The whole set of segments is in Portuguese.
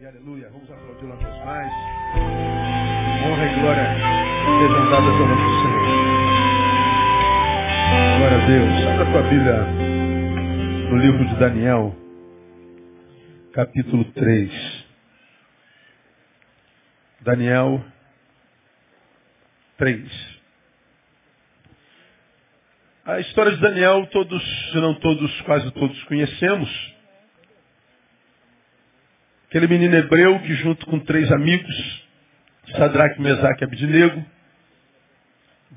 e aleluia. Vamos aplaudir uma vez mais. Honra e glória sejam dadas ao nome do Senhor. Glória a Deus. Abra a tua Bíblia no livro de Daniel, capítulo 3. Daniel 3. A história de Daniel, todos, se não todos, quase todos conhecemos. Aquele menino hebreu que junto com três amigos, Sadraque, Mesaque e Abidnego,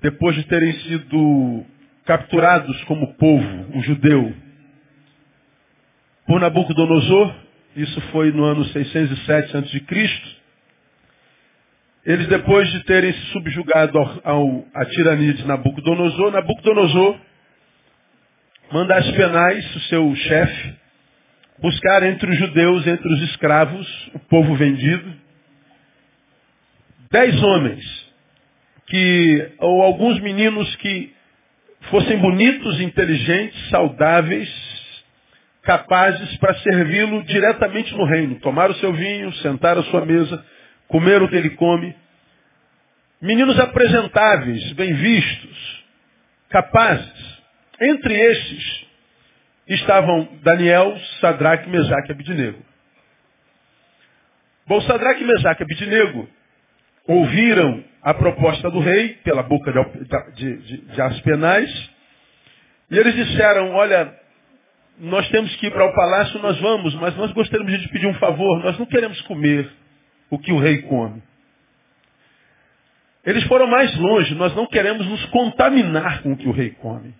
depois de terem sido capturados como povo, o judeu, por Nabucodonosor, isso foi no ano 607 a.C., eles depois de terem se subjugado ao, ao, à tirania de Nabucodonosor, Nabucodonosor manda Aspenais, o seu chefe, buscar entre os judeus, entre os escravos, o povo vendido, dez homens, que, ou alguns meninos que fossem bonitos, inteligentes, saudáveis, capazes para servi-lo diretamente no reino. Tomar o seu vinho, sentar à sua mesa, comer o que ele come. Meninos apresentáveis, bem vistos, capazes. Entre estes, estavam Daniel, Sadraque, Mesaque e Abidinego. Bom, Sadraque, Mesaque e Abidinego ouviram a proposta do rei pela boca de, de, de, Aspenais e eles disseram, olha, nós temos que ir para o palácio, nós vamos, mas nós gostaríamos de pedir um favor, nós não queremos comer o que o rei come. Eles foram mais longe, nós não queremos nos contaminar com o que o rei come.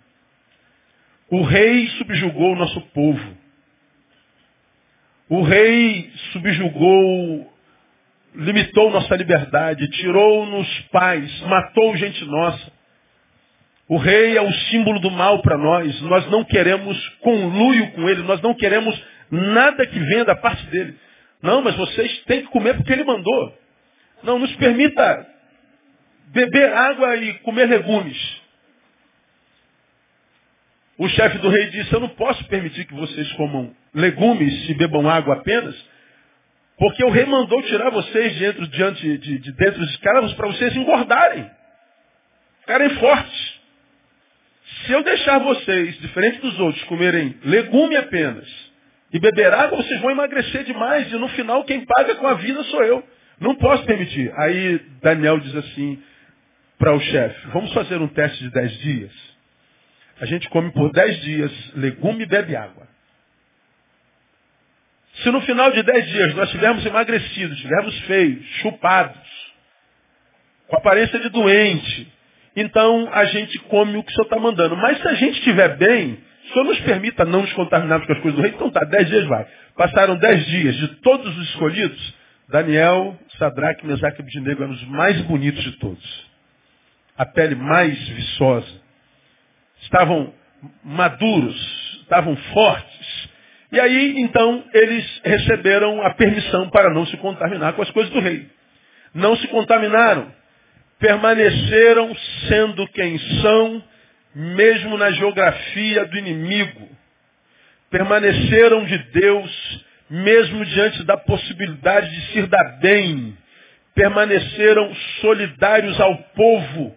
O rei subjugou o nosso povo. O rei subjugou, limitou nossa liberdade, tirou-nos pais, matou gente nossa. O rei é o símbolo do mal para nós. Nós não queremos conluio com ele, nós não queremos nada que venha da parte dele. Não, mas vocês têm que comer porque ele mandou. Não, nos permita beber água e comer legumes. O chefe do rei disse, eu não posso permitir que vocês comam legumes e bebam água apenas, porque o rei mandou tirar vocês dentro, diante de, de dentro dos escravos para vocês engordarem, ficarem fortes. Se eu deixar vocês, diferente dos outros, comerem legume apenas e beber água, vocês vão emagrecer demais e no final quem paga com a vida sou eu. Não posso permitir. Aí Daniel diz assim para o chefe, vamos fazer um teste de dez dias. A gente come por dez dias legume e bebe água. Se no final de dez dias nós estivermos emagrecidos, estivermos feios, chupados, com aparência de doente, então a gente come o que o Senhor está mandando. Mas se a gente estiver bem, o Senhor nos permita não nos contaminarmos com as coisas do rei, então tá, dez dias vai. Passaram dez dias de todos os escolhidos, Daniel, Sadraque, Mesaque e Abednego eram os mais bonitos de todos. A pele mais viçosa estavam maduros, estavam fortes. E aí, então, eles receberam a permissão para não se contaminar com as coisas do rei. Não se contaminaram. Permaneceram sendo quem são, mesmo na geografia do inimigo. Permaneceram de Deus, mesmo diante da possibilidade de se dar bem. Permaneceram solidários ao povo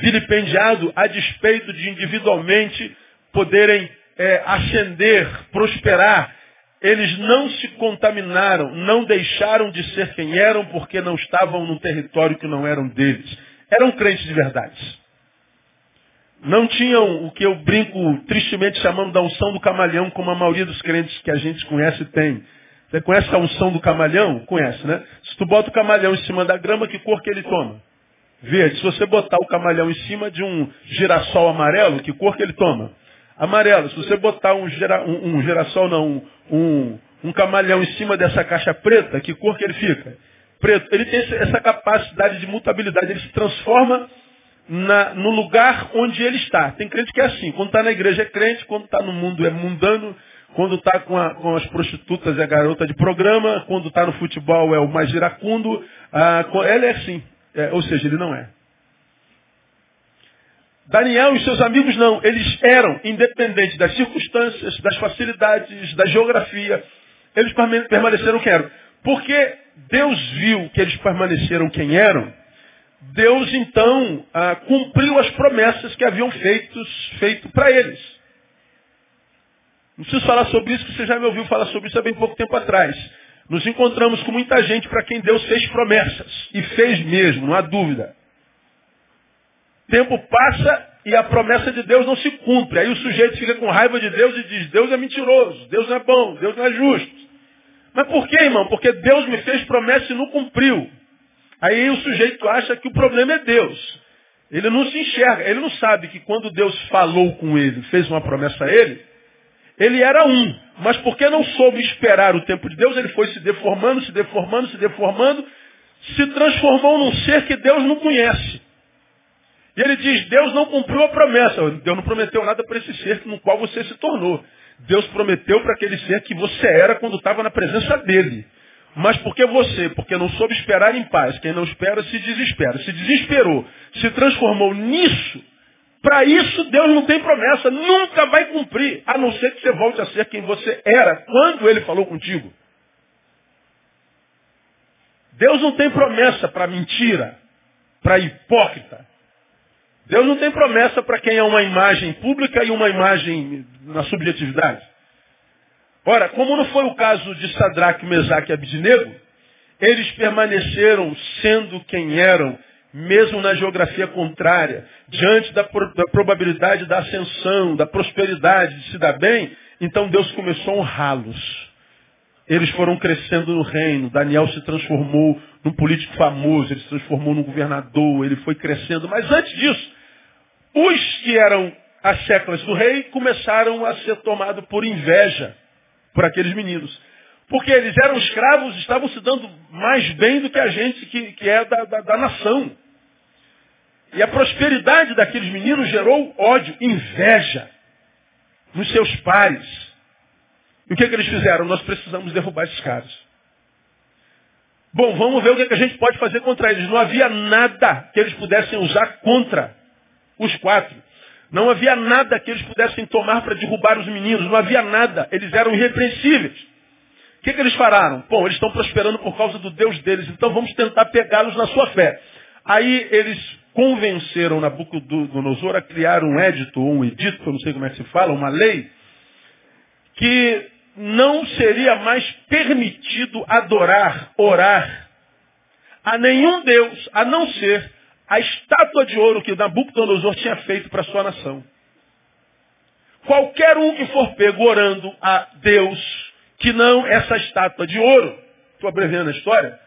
vilipendiado a despeito de individualmente poderem é, ascender, prosperar. Eles não se contaminaram, não deixaram de ser quem eram porque não estavam no território que não eram deles. Eram crentes de verdade. Não tinham o que eu brinco tristemente chamando da unção do camalhão, como a maioria dos crentes que a gente conhece tem. Você conhece a unção do camalhão? Conhece, né? Se tu bota o camalhão em cima da grama, que cor que ele toma? Verde. Se você botar o camalhão em cima de um girassol amarelo, que cor que ele toma? Amarelo. Se você botar um, um, um girassol, não, um, um camalhão em cima dessa caixa preta, que cor que ele fica? Preto. Ele tem essa capacidade de mutabilidade. Ele se transforma na, no lugar onde ele está. Tem crente que é assim. Quando está na igreja é crente, quando está no mundo é mundano, quando está com, com, as prostitutas é garota de programa, quando está no futebol é o mais iracundo. Ah, ele é assim. É, ou seja, ele não é. Daniel e seus amigos não. Eles eram, independentes das circunstâncias, das facilidades, da geografia. Eles permaneceram, quero, Porque Deus viu que eles permaneceram quem eram, Deus então ah, cumpriu as promessas que haviam feitos, feito para eles. Não preciso falar sobre isso, porque você já me ouviu falar sobre isso há bem pouco tempo atrás. Nos encontramos com muita gente para quem Deus fez promessas. E fez mesmo, não há dúvida. Tempo passa e a promessa de Deus não se cumpre. Aí o sujeito fica com raiva de Deus e diz, Deus é mentiroso, Deus não é bom, Deus não é justo. Mas por que, irmão? Porque Deus me fez promessa e não cumpriu. Aí o sujeito acha que o problema é Deus. Ele não se enxerga, ele não sabe que quando Deus falou com ele, fez uma promessa a ele, ele era um. Mas porque não soube esperar o tempo de Deus, ele foi se deformando, se deformando, se deformando, se transformou num ser que Deus não conhece. E ele diz, Deus não cumpriu a promessa. Deus não prometeu nada para esse ser no qual você se tornou. Deus prometeu para aquele ser que você era quando estava na presença dele. Mas porque você, porque não soube esperar em paz, quem não espera se desespera. Se desesperou, se transformou nisso, para isso Deus não tem promessa, nunca vai cumprir, a não ser que você volte a ser quem você era quando ele falou contigo. Deus não tem promessa para mentira, para hipócrita. Deus não tem promessa para quem é uma imagem pública e uma imagem na subjetividade. Ora, como não foi o caso de Sadraque, Mesaque e Abidnego, eles permaneceram sendo quem eram, mesmo na geografia contrária, diante da, pro, da probabilidade da ascensão, da prosperidade, de se dar bem, então Deus começou a honrá-los. Eles foram crescendo no reino. Daniel se transformou num político famoso, ele se transformou num governador, ele foi crescendo. Mas antes disso, os que eram as séculas do rei começaram a ser tomados por inveja por aqueles meninos. Porque eles eram escravos, estavam se dando mais bem do que a gente que, que é da, da, da nação. E a prosperidade daqueles meninos gerou ódio, inveja nos seus pares. E o que, é que eles fizeram? Nós precisamos derrubar esses caras. Bom, vamos ver o que, é que a gente pode fazer contra eles. Não havia nada que eles pudessem usar contra os quatro. Não havia nada que eles pudessem tomar para derrubar os meninos. Não havia nada. Eles eram irrepreensíveis. O que, que eles fararam? Bom, eles estão prosperando por causa do Deus deles, então vamos tentar pegá-los na sua fé. Aí eles convenceram Nabucodonosor a criar um édito, ou um edito, eu não sei como é que se fala, uma lei, que não seria mais permitido adorar, orar a nenhum Deus, a não ser a estátua de ouro que Nabucodonosor tinha feito para sua nação. Qualquer um que for pego orando a Deus, que não essa estátua de ouro, estou abreviando a história,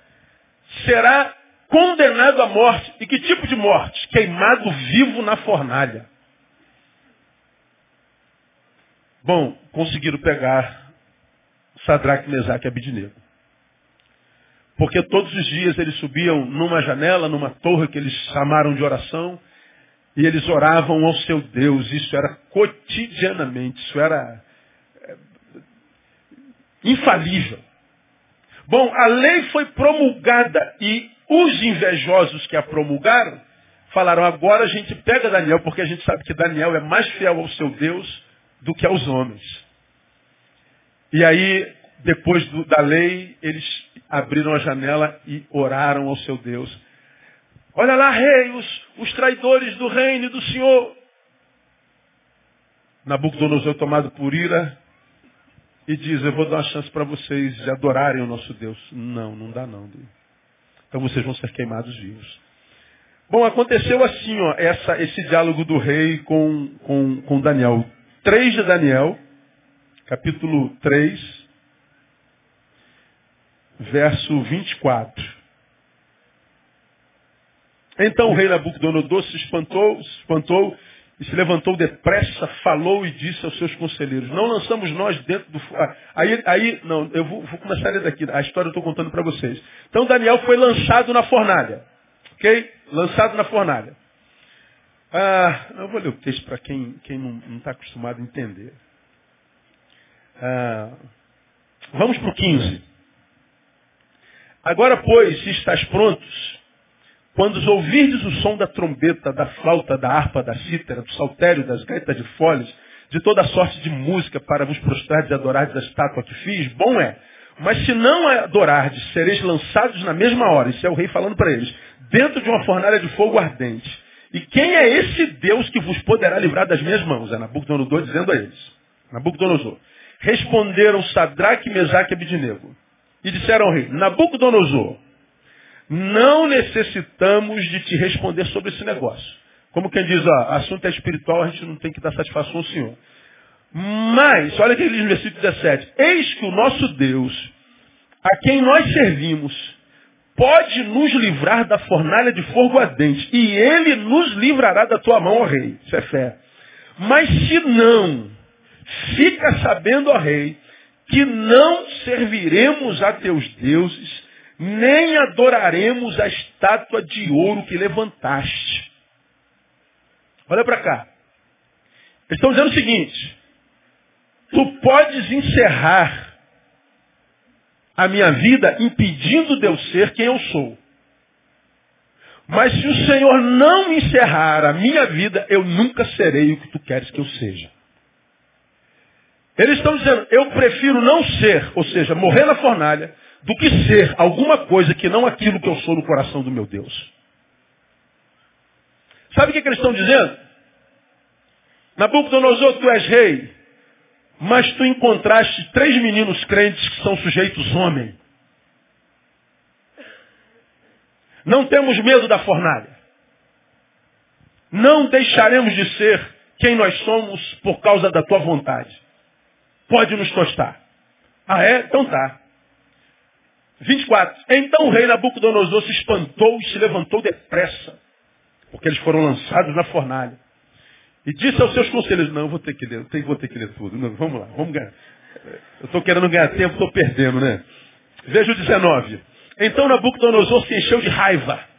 será condenado à morte. E que tipo de morte? Queimado vivo na fornalha. Bom, conseguiram pegar Sadraque, Mesaque e Abidnego. Porque todos os dias eles subiam numa janela, numa torre que eles chamaram de oração, e eles oravam ao seu Deus. Isso era cotidianamente, isso era infalível. Bom, a lei foi promulgada e os invejosos que a promulgaram falaram, agora a gente pega Daniel, porque a gente sabe que Daniel é mais fiel ao seu Deus do que aos homens. E aí, depois do, da lei, eles abriram a janela e oraram ao seu Deus. Olha lá, rei, os, os traidores do reino do Senhor. Nabucodonosor tomado por ira e diz, eu vou dar uma chance para vocês de adorarem o nosso Deus. Não, não dá não. Então vocês vão ser queimados vivos. Bom, aconteceu assim, ó, essa, esse diálogo do rei com, com, com Daniel. 3 de Daniel, capítulo 3, verso 24. Então o rei Nabucodonosor se espantou, se espantou e se levantou depressa, falou e disse aos seus conselheiros, não lançamos nós dentro do... Aí, aí não, eu vou, vou começar a daqui, a história eu estou contando para vocês. Então Daniel foi lançado na fornalha, ok? Lançado na fornalha. Ah, eu vou ler o texto para quem, quem não está acostumado a entender. Ah, vamos para o 15. Agora, pois, se estás prontos, quando ouvirdes o som da trombeta, da flauta, da harpa, da cítara, do saltério, das gaitas de folhas, de toda sorte de música para vos prostrar e adorar a estátua que fiz, bom é, Mas se não adorardes, sereis lançados na mesma hora. Isso é o rei falando para eles. Dentro de uma fornalha de fogo ardente. E quem é esse Deus que vos poderá livrar das minhas mãos? É Nabucodonosor dizendo a eles. Nabucodonosor. Responderam Sadraque, Mesaque e Abidinego. E disseram ao rei, Nabucodonosor, não necessitamos de te responder sobre esse negócio. Como quem diz, ó, assunto é espiritual, a gente não tem que dar satisfação ao Senhor. Mas, olha o que ele diz no versículo 17. Eis que o nosso Deus, a quem nós servimos, pode nos livrar da fornalha de fogo ardente. E ele nos livrará da tua mão, ó rei. Isso é fé. Mas se não, fica sabendo, ó rei, que não serviremos a teus deuses, nem adoraremos a estátua de ouro que levantaste. Olha para cá. Eles estão dizendo o seguinte: tu podes encerrar a minha vida impedindo de eu ser quem eu sou. Mas se o Senhor não encerrar a minha vida, eu nunca serei o que tu queres que eu seja. Eles estão dizendo, eu prefiro não ser, ou seja, morrer na fornalha, do que ser alguma coisa que não aquilo que eu sou no coração do meu Deus. Sabe o que, que eles estão dizendo? Nabucodonosor, tu és rei, mas tu encontraste três meninos crentes que são sujeitos homem. Não temos medo da fornalha. Não deixaremos de ser quem nós somos por causa da tua vontade. Pode nos tostar. Ah é? Então tá. 24. Então o rei Nabucodonosor se espantou e se levantou depressa, porque eles foram lançados na fornalha. E disse aos seus conselheiros, não, vou ter que ler, vou ter que ler tudo. Não, vamos lá, vamos ganhar. Eu estou querendo ganhar tempo, estou perdendo, né? Veja o 19. Então Nabucodonosor se encheu de raiva.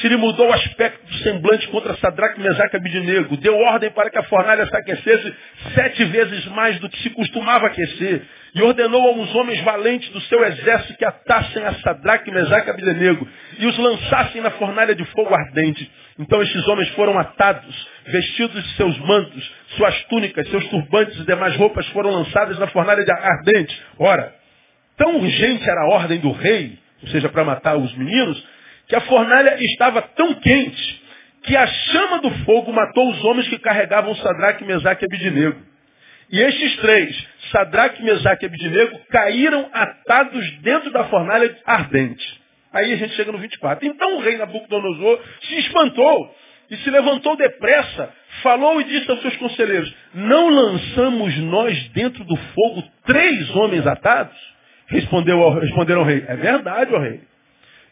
Se lhe mudou o aspecto do semblante contra Sadraque, Mesaque e Abidinego. Deu ordem para que a fornalha se aquecesse sete vezes mais do que se costumava aquecer. E ordenou a uns homens valentes do seu exército que atassem a Sadraque, Mesaque e Abidinego e os lançassem na fornalha de fogo ardente. Então estes homens foram atados, vestidos de seus mantos, suas túnicas, seus turbantes e demais roupas foram lançadas na fornalha de ardente. Ora, tão urgente era a ordem do rei, ou seja, para matar os meninos, que a fornalha estava tão quente que a chama do fogo matou os homens que carregavam Sadraque, Mesaque e Abidinego. E estes três, Sadraque, Mesaque e Abidinego, caíram atados dentro da fornalha ardente. Aí a gente chega no 24. Então o rei Nabucodonosor se espantou e se levantou depressa, falou e disse aos seus conselheiros, não lançamos nós dentro do fogo três homens atados? Respondeu ao, responderam ao rei, é verdade, ó rei.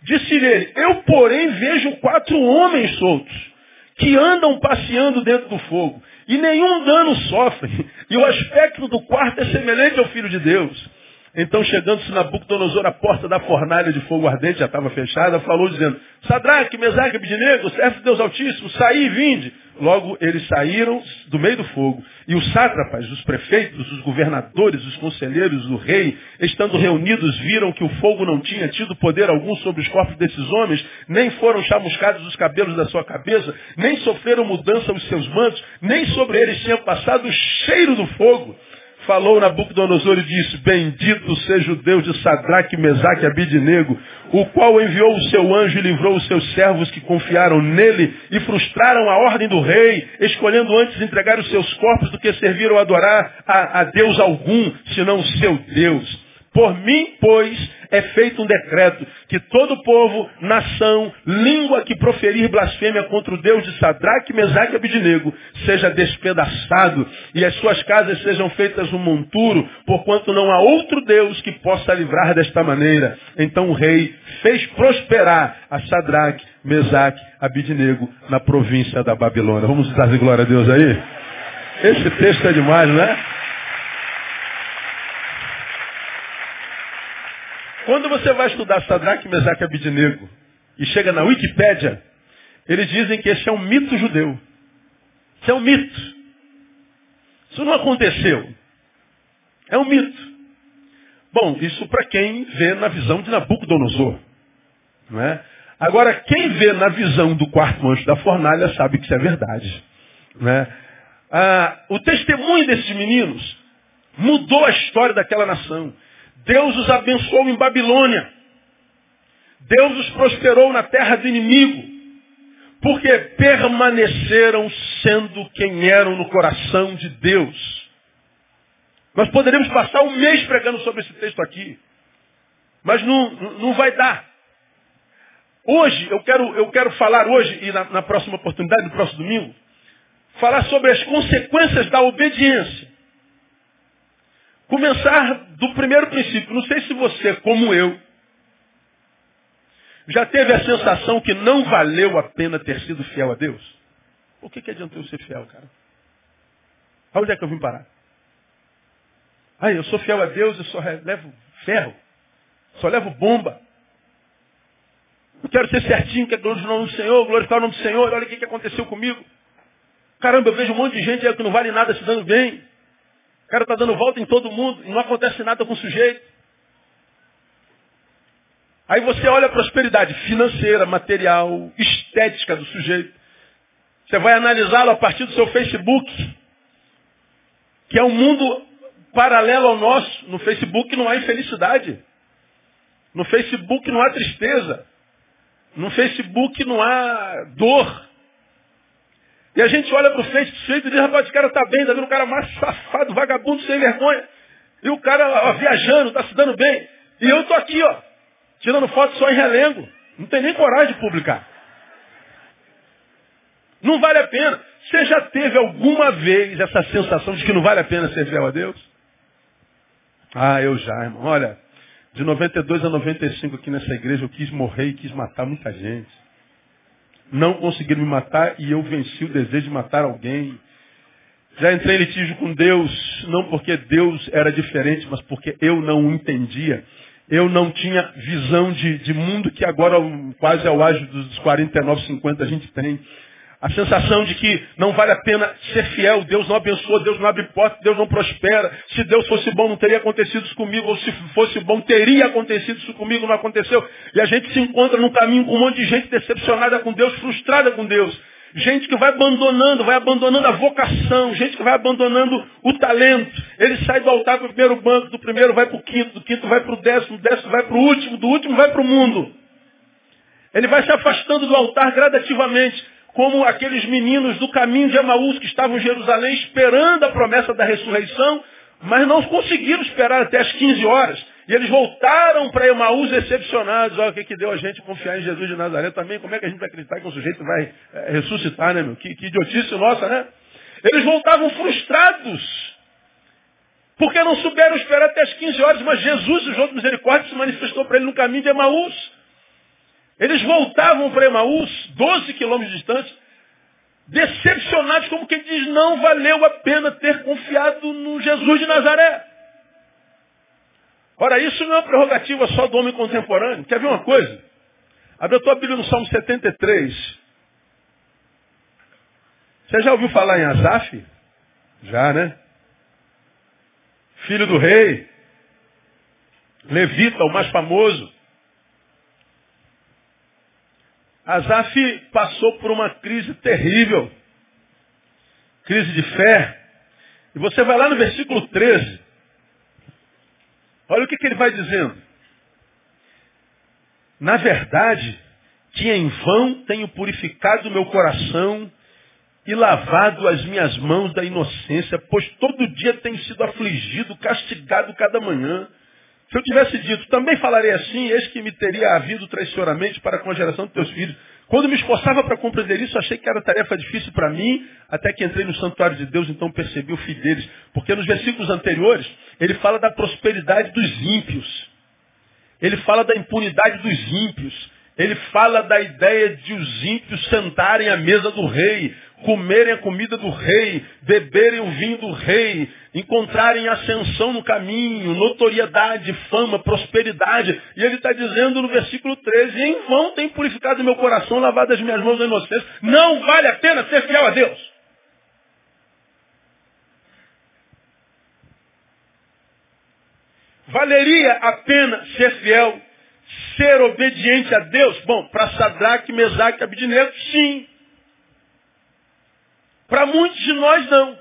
Disse-lhe ele, eu porém vejo quatro homens soltos, que andam passeando dentro do fogo, e nenhum dano sofrem, e o aspecto do quarto é semelhante ao Filho de Deus. Então, chegando-se Nabucodonosor à porta da fornalha de fogo ardente, já estava fechada, falou dizendo, Sadraque, Mesaque, Abidinego, servo de Deus Altíssimo, saí e vinde. Logo, eles saíram do meio do fogo. E os sátrapas, os prefeitos, os governadores, os conselheiros do rei, estando reunidos, viram que o fogo não tinha tido poder algum sobre os corpos desses homens, nem foram chamuscados os cabelos da sua cabeça, nem sofreram mudança os seus mantos, nem sobre eles tinha passado o cheiro do fogo falou Nabucodonosor e disse, bendito seja o Deus de Sadraque, Mesaque e Abidinego, o qual enviou o seu anjo e livrou os seus servos que confiaram nele e frustraram a ordem do rei, escolhendo antes entregar os seus corpos do que servir ou adorar a, a Deus algum, senão o seu Deus. Por mim, pois, é feito um decreto que todo povo, nação, língua que proferir blasfêmia contra o Deus de Sadraque, Mesaque e Abidinego seja despedaçado e as suas casas sejam feitas um monturo, porquanto não há outro Deus que possa livrar desta maneira. Então o rei fez prosperar a Sadraque, Mesaque, Abidinego na província da Babilônia. Vamos dar glória a Deus aí? Esse texto é demais, né? Quando você vai estudar Sadraque, Mesaque e Abidinego e chega na Wikipédia, eles dizem que esse é um mito judeu. Isso é um mito. Isso não aconteceu. É um mito. Bom, isso para quem vê na visão de Nabucodonosor. Não é? Agora, quem vê na visão do quarto anjo da fornalha sabe que isso é verdade. Não é? ah, o testemunho desses meninos mudou a história daquela nação. Deus os abençoou em Babilônia. Deus os prosperou na terra do inimigo. Porque permaneceram sendo quem eram no coração de Deus. Nós poderíamos passar um mês pregando sobre esse texto aqui. Mas não, não vai dar. Hoje, eu quero, eu quero falar hoje, e na, na próxima oportunidade, no próximo domingo, falar sobre as consequências da obediência. Começar do primeiro princípio. Não sei se você, como eu, já teve a sensação que não valeu a pena ter sido fiel a Deus? O que, que adiantou ser fiel, cara? Aonde é que eu vim parar? Ah, eu sou fiel a Deus, eu só levo ferro, só levo bomba. Eu quero ser certinho, quero glorificar o nome do Senhor, glorificar o nome do Senhor, olha o que, que aconteceu comigo. Caramba, eu vejo um monte de gente aí que não vale nada se dando bem. O cara está dando volta em todo mundo e não acontece nada com o sujeito. Aí você olha a prosperidade financeira, material, estética do sujeito. Você vai analisá-lo a partir do seu Facebook, que é um mundo paralelo ao nosso. No Facebook não há infelicidade. No Facebook não há tristeza. No Facebook não há dor. E a gente olha para o Facebook e diz, rapaz, esse cara está bem, está vendo um cara mais safado, vagabundo, sem vergonha. E o cara ó, viajando, está se dando bem. E eu estou aqui, ó, tirando foto só em relengo. Não tem nem coragem de publicar. Não vale a pena. Você já teve alguma vez essa sensação de que não vale a pena ser fiel a Deus? Ah, eu já, irmão. Olha, de 92 a 95 aqui nessa igreja eu quis morrer e quis matar muita gente. Não conseguiram me matar e eu venci o desejo de matar alguém. Já entrei em litígio com Deus, não porque Deus era diferente, mas porque eu não o entendia. Eu não tinha visão de, de mundo que agora quase ao ágio dos 49, 50 a gente tem. A sensação de que não vale a pena ser fiel, Deus não abençoa, Deus não abre porta, Deus não prospera. Se Deus fosse bom, não teria acontecido isso comigo, ou se fosse bom, teria acontecido isso comigo, não aconteceu. E a gente se encontra no caminho com um monte de gente decepcionada com Deus, frustrada com Deus. Gente que vai abandonando, vai abandonando a vocação, gente que vai abandonando o talento. Ele sai do altar para o primeiro banco, do primeiro vai para o quinto, do quinto vai para o décimo, do décimo vai para o último, do último vai para o mundo. Ele vai se afastando do altar gradativamente como aqueles meninos do caminho de Emaús que estavam em Jerusalém esperando a promessa da ressurreição, mas não conseguiram esperar até as 15 horas. E eles voltaram para Emaús decepcionados. Olha o que, que deu a gente confiar em Jesus de Nazaré também. Como é que a gente vai acreditar que o sujeito vai é, ressuscitar, né, meu? Que, que idiotice nossa, né? Eles voltavam frustrados. Porque não souberam esperar até as 15 horas, mas Jesus, o João de Misericórdia, se manifestou para ele no caminho de Emaús. Eles voltavam para Emaús, 12 quilômetros de distância, decepcionados, como quem diz, não valeu a pena ter confiado no Jesus de Nazaré. Ora, isso não é uma prerrogativa só do homem contemporâneo. Quer ver uma coisa? Abre a tua Bíblia no Salmo 73. Você já ouviu falar em Asaf? Já, né? Filho do rei. Levita, o mais famoso. Asaf passou por uma crise terrível. Crise de fé. E você vai lá no versículo 13. Olha o que, que ele vai dizendo. Na verdade, que em vão tenho purificado o meu coração e lavado as minhas mãos da inocência, pois todo dia tenho sido afligido, castigado cada manhã. Se eu tivesse dito, também falarei assim, eis que me teria havido traiçoeiramente para com a geração dos teus filhos. Quando me esforçava para compreender isso, achei que era tarefa difícil para mim, até que entrei no santuário de Deus, então percebi o fim deles. Porque nos versículos anteriores, ele fala da prosperidade dos ímpios. Ele fala da impunidade dos ímpios. Ele fala da ideia de os ímpios sentarem à mesa do rei, comerem a comida do rei, beberem o vinho do rei, encontrarem ascensão no caminho, notoriedade, fama, prosperidade. E ele está dizendo no versículo 13, em vão tem purificado meu coração, lavado as minhas mãos da inocência. Não vale a pena ser fiel a Deus. Valeria a pena ser fiel, ser obediente a Deus? Bom, para Sadraque, Mesaque e Abidinego, sim. Para muitos de nós, não.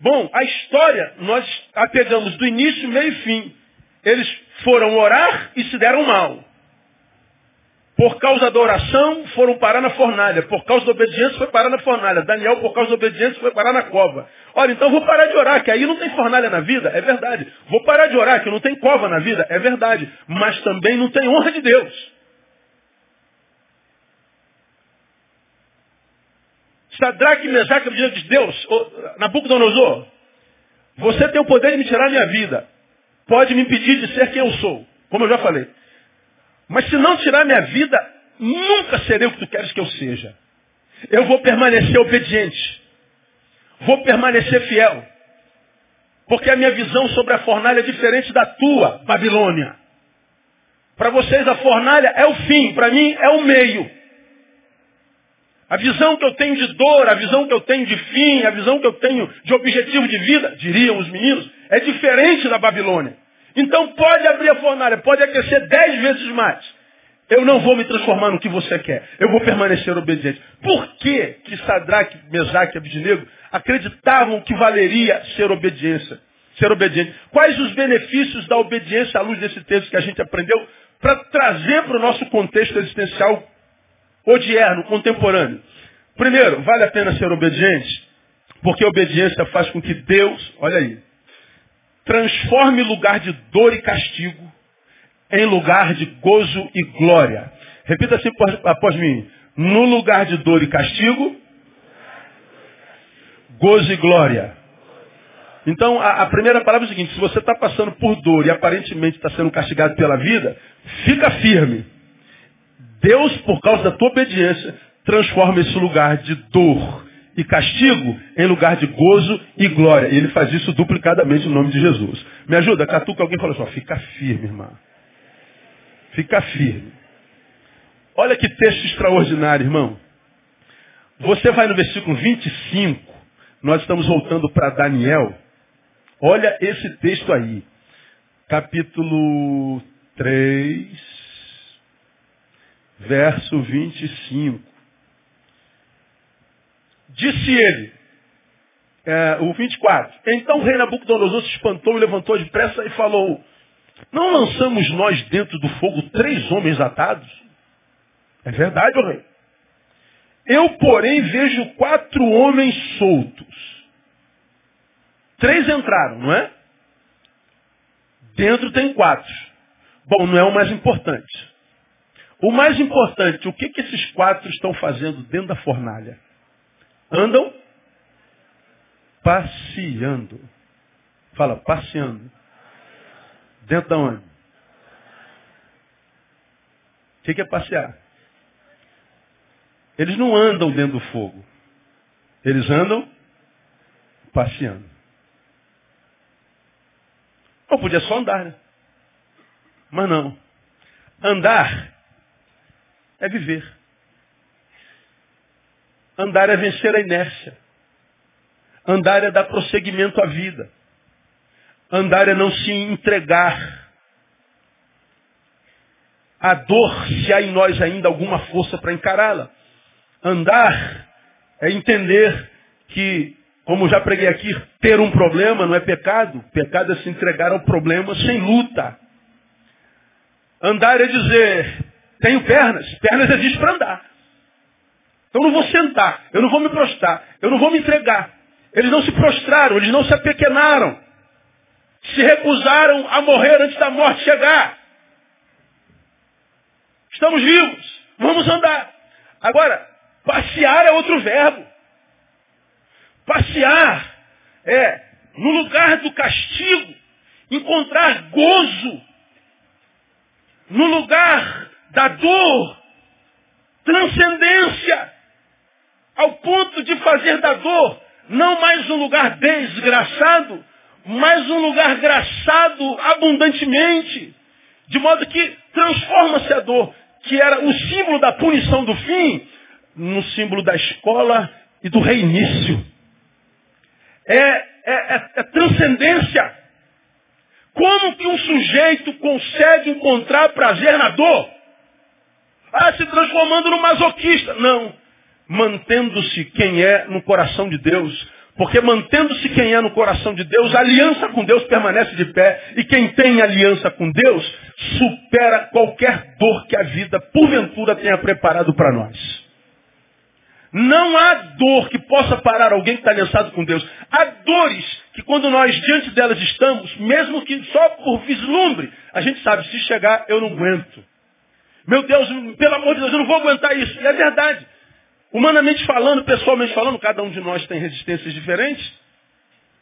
Bom, a história nós a pegamos do início, meio e fim. Eles foram orar e se deram mal. Por causa da oração, foram parar na fornalha. Por causa da obediência, foi parar na fornalha. Daniel, por causa da obediência, foi parar na cova. Olha, então vou parar de orar, que aí não tem fornalha na vida. É verdade. Vou parar de orar, que não tem cova na vida. É verdade. Mas também não tem honra de Deus. Sadraque, Mesaque, diante de Deus, Nabucodonosor, você tem o poder de me tirar a minha vida. Pode me impedir de ser quem eu sou, como eu já falei. Mas se não tirar minha vida, nunca serei o que tu queres que eu seja. Eu vou permanecer obediente. Vou permanecer fiel. Porque a minha visão sobre a fornalha é diferente da tua, Babilônia. Para vocês a fornalha é o fim, para mim é o meio. A visão que eu tenho de dor, a visão que eu tenho de fim, a visão que eu tenho de objetivo de vida, diriam os meninos, é diferente da Babilônia. Então pode abrir a fornalha, pode aquecer dez vezes mais. Eu não vou me transformar no que você quer. Eu vou permanecer obediente. Por que que Sadraque, Mesaque e Abednego acreditavam que valeria ser obediência? Ser obediente. Quais os benefícios da obediência à luz desse texto que a gente aprendeu para trazer para o nosso contexto existencial odierno, contemporâneo? Primeiro, vale a pena ser obediente, porque a obediência faz com que Deus, olha aí, transforme lugar de dor e castigo em lugar de gozo e glória. Repita assim após mim. No lugar de dor e castigo, gozo e glória. Então, a, a primeira palavra é o seguinte: se você está passando por dor e aparentemente está sendo castigado pela vida, fica firme. Deus, por causa da tua obediência, transforma esse lugar de dor e castigo em lugar de gozo e glória. E ele faz isso duplicadamente no nome de Jesus. Me ajuda, catuca alguém fala assim, fica firme, irmã. Fica firme. Olha que texto extraordinário, irmão. Você vai no versículo 25, nós estamos voltando para Daniel. Olha esse texto aí. Capítulo 3, verso 25. Disse ele, é, o 24, então o rei Nabucodonosor se espantou e levantou depressa e falou, não lançamos nós dentro do fogo três homens atados? É verdade, rei. Eu, porém, vejo quatro homens soltos. Três entraram, não é? Dentro tem quatro. Bom, não é o mais importante. O mais importante, o que, que esses quatro estão fazendo dentro da fornalha? Andam passeando. Fala, passeando. Dentro da onde? O que é passear? Eles não andam dentro do fogo. Eles andam passeando. Ou podia só andar, né? Mas não. Andar é viver. Andar é vencer a inércia. Andar é dar prosseguimento à vida. Andar é não se entregar. A dor, se há em nós ainda alguma força para encará-la. Andar é entender que, como já preguei aqui, ter um problema não é pecado. Pecado é se entregar ao problema sem luta. Andar é dizer, tenho pernas. Pernas existem para andar. Eu não vou sentar, eu não vou me prostrar, eu não vou me entregar. Eles não se prostraram, eles não se apequenaram. Se recusaram a morrer antes da morte chegar. Estamos vivos, vamos andar. Agora, passear é outro verbo. Passear é, no lugar do castigo, encontrar gozo. No lugar da dor, transcendência ao ponto de fazer da dor não mais um lugar desgraçado, mas um lugar graçado abundantemente. De modo que transforma-se a dor, que era o símbolo da punição do fim, no símbolo da escola e do reinício. É, é, é, é transcendência. Como que um sujeito consegue encontrar prazer na dor? Ah, se transformando no masoquista. Não mantendo-se quem é no coração de Deus, Porque mantendo-se quem é no coração de Deus, a aliança com Deus permanece de pé. E quem tem aliança com Deus supera qualquer dor que a vida, porventura, tenha preparado para nós. Não há dor que possa parar alguém que está aliançado com Deus. Há dores que quando nós diante delas estamos, mesmo que só por vislumbre, a gente sabe, se chegar, eu não aguento. Meu Deus, pelo amor de Deus, eu não vou aguentar isso. E é verdade. Humanamente falando, pessoalmente falando, cada um de nós tem resistências diferentes.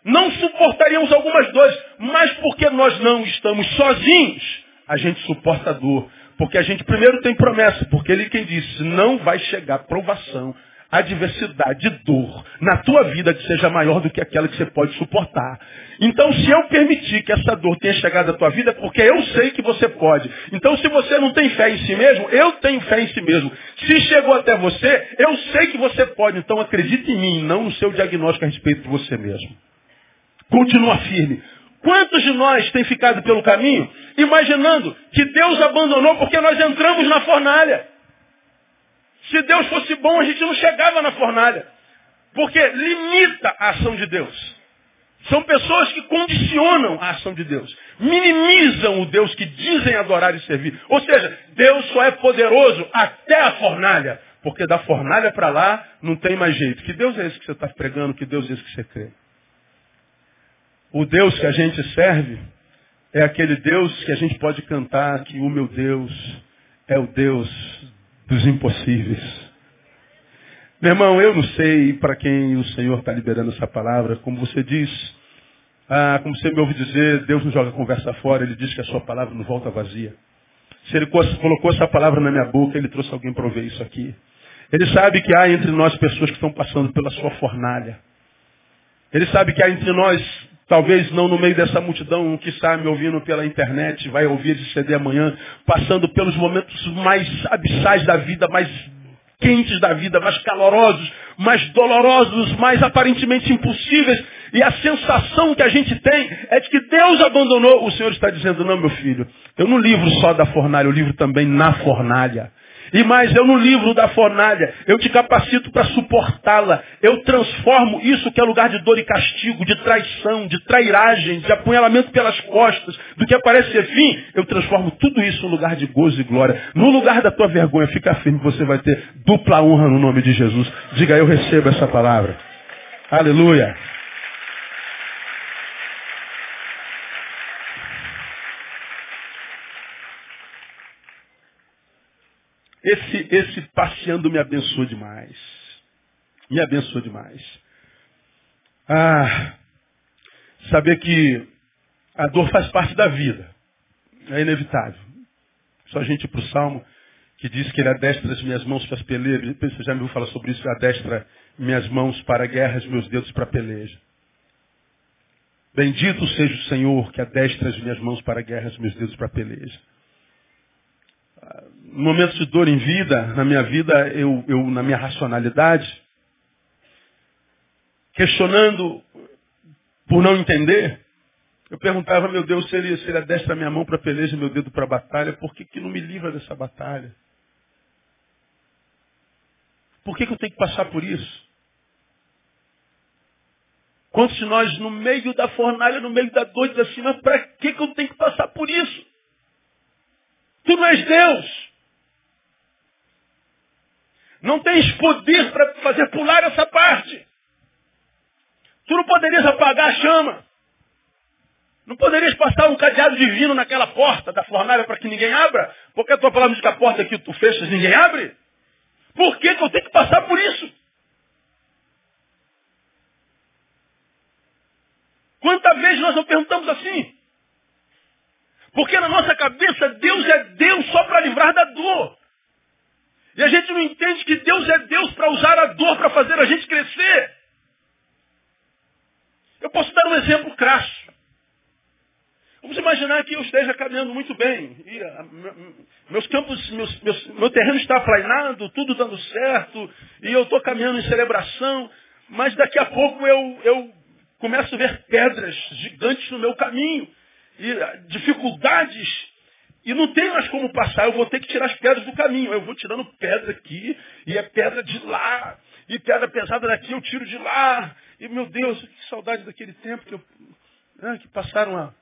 Não suportaríamos algumas dores, mas porque nós não estamos sozinhos, a gente suporta a dor. Porque a gente primeiro tem promessa, porque ele quem disse, não vai chegar provação adversidade, dor na tua vida que seja maior do que aquela que você pode suportar. Então, se eu permitir que essa dor tenha chegado à tua vida, é porque eu sei que você pode. Então, se você não tem fé em si mesmo, eu tenho fé em si mesmo. Se chegou até você, eu sei que você pode. Então, acredite em mim, não no seu diagnóstico a respeito de você mesmo. Continua firme. Quantos de nós têm ficado pelo caminho imaginando que Deus abandonou porque nós entramos na fornalha? Se Deus fosse bom, a gente não chegava na fornalha. Porque limita a ação de Deus. São pessoas que condicionam a ação de Deus. Minimizam o Deus que dizem adorar e servir. Ou seja, Deus só é poderoso até a fornalha. Porque da fornalha para lá não tem mais jeito. Que Deus é esse que você está pregando? Que Deus é esse que você crê? O Deus que a gente serve é aquele Deus que a gente pode cantar que o meu Deus é o Deus dos impossíveis. Meu irmão, eu não sei para quem o Senhor está liberando essa palavra. Como você diz, ah, como você me ouve dizer, Deus não joga conversa fora, Ele diz que a sua palavra não volta vazia. Se Ele colocou essa palavra na minha boca, Ele trouxe alguém para ouvir isso aqui. Ele sabe que há entre nós pessoas que estão passando pela sua fornalha. Ele sabe que há entre nós Talvez não no meio dessa multidão que está me ouvindo pela internet, vai ouvir esse CD amanhã, passando pelos momentos mais abissais da vida, mais quentes da vida, mais calorosos, mais dolorosos, mais aparentemente impossíveis. E a sensação que a gente tem é de que Deus abandonou. O Senhor está dizendo, não, meu filho, eu não livro só da fornalha, eu livro também na fornalha. E mais, eu no livro da fornalha, eu te capacito para suportá-la. Eu transformo isso que é lugar de dor e castigo, de traição, de trairagem, de apunhalamento pelas costas, do que parece ser fim, eu transformo tudo isso em lugar de gozo e glória. No lugar da tua vergonha, fica firme, você vai ter dupla honra no nome de Jesus. Diga, eu recebo essa palavra. Aleluia. Esse, esse passeando me abençoa demais. Me abençoa demais. Ah, saber que a dor faz parte da vida. É inevitável. Só a gente ir para o Salmo que diz que ele adestra as minhas mãos para as pelejas. Você já me ouviu falar sobre isso? Adestra minhas mãos para guerras, meus dedos para peleja. Bendito seja o Senhor que adestra as minhas mãos para guerras, meus dedos para peleja momentos de dor em vida, na minha vida, eu, eu na minha racionalidade, questionando por não entender, eu perguntava, meu Deus, se ele, se ele adestra minha mão para peleja, meu dedo para batalha, por que, que não me livra dessa batalha? Por que, que eu tenho que passar por isso? Quantos de nós, no meio da fornalha, no meio da dor, diz assim, mas para que, que eu tenho que passar por isso? Tu não és Deus. Não tens poder para fazer pular essa parte. Tu não poderias apagar a chama. Não poderias passar um cadeado divino naquela porta da fornalha para que ninguém abra? Porque a tua palavra diz que a porta que tu fechas ninguém abre? Por que, que eu tenho que passar por isso? Quantas vezes nós não perguntamos assim? Porque na nossa cabeça Deus é Deus só para livrar da dor. E a gente não entende que Deus é Deus para usar a dor para fazer a gente crescer. Eu posso dar um exemplo crasso. Vamos imaginar que eu esteja caminhando muito bem. E, a, meus campos, meus, meus, meu terreno está aplainado, tudo dando certo, e eu estou caminhando em celebração, mas daqui a pouco eu, eu começo a ver pedras gigantes no meu caminho, e dificuldades E não tem mais como passar, eu vou ter que tirar as pedras do caminho. Eu vou tirando pedra aqui, e é pedra de lá, e pedra pesada daqui eu tiro de lá. E meu Deus, que saudade daquele tempo que, eu, né, que passaram a,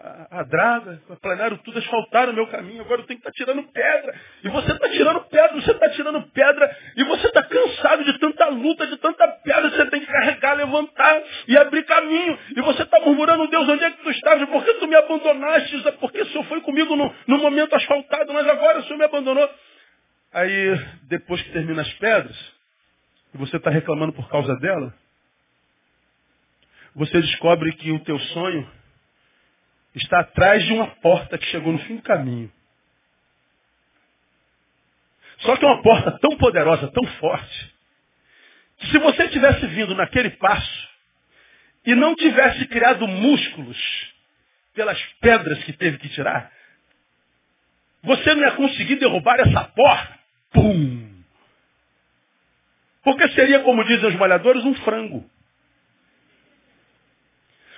a, a draga, planearam tudo, asfaltaram o meu caminho, agora eu tenho que estar tá tirando pedra. E você está tirando pedra, você está tirando pedra, e você está cansado de tanta luta, de tanta pedra, você tem que carregar, levantar e abrir caminho. E você está murmurando, Deus, onde é que tu estás? Por que tu me abandonaste? Por que o Senhor foi comigo no, no momento asfaltado, mas agora o Senhor me abandonou? Aí, depois que termina as pedras, e você está reclamando por causa dela, você descobre que o teu sonho está atrás de uma porta que chegou no fim do caminho. Só que é uma porta tão poderosa, tão forte, que se você tivesse vindo naquele passo e não tivesse criado músculos pelas pedras que teve que tirar, você não ia conseguir derrubar essa porta. Pum! Porque seria, como dizem os malhadores, um frango.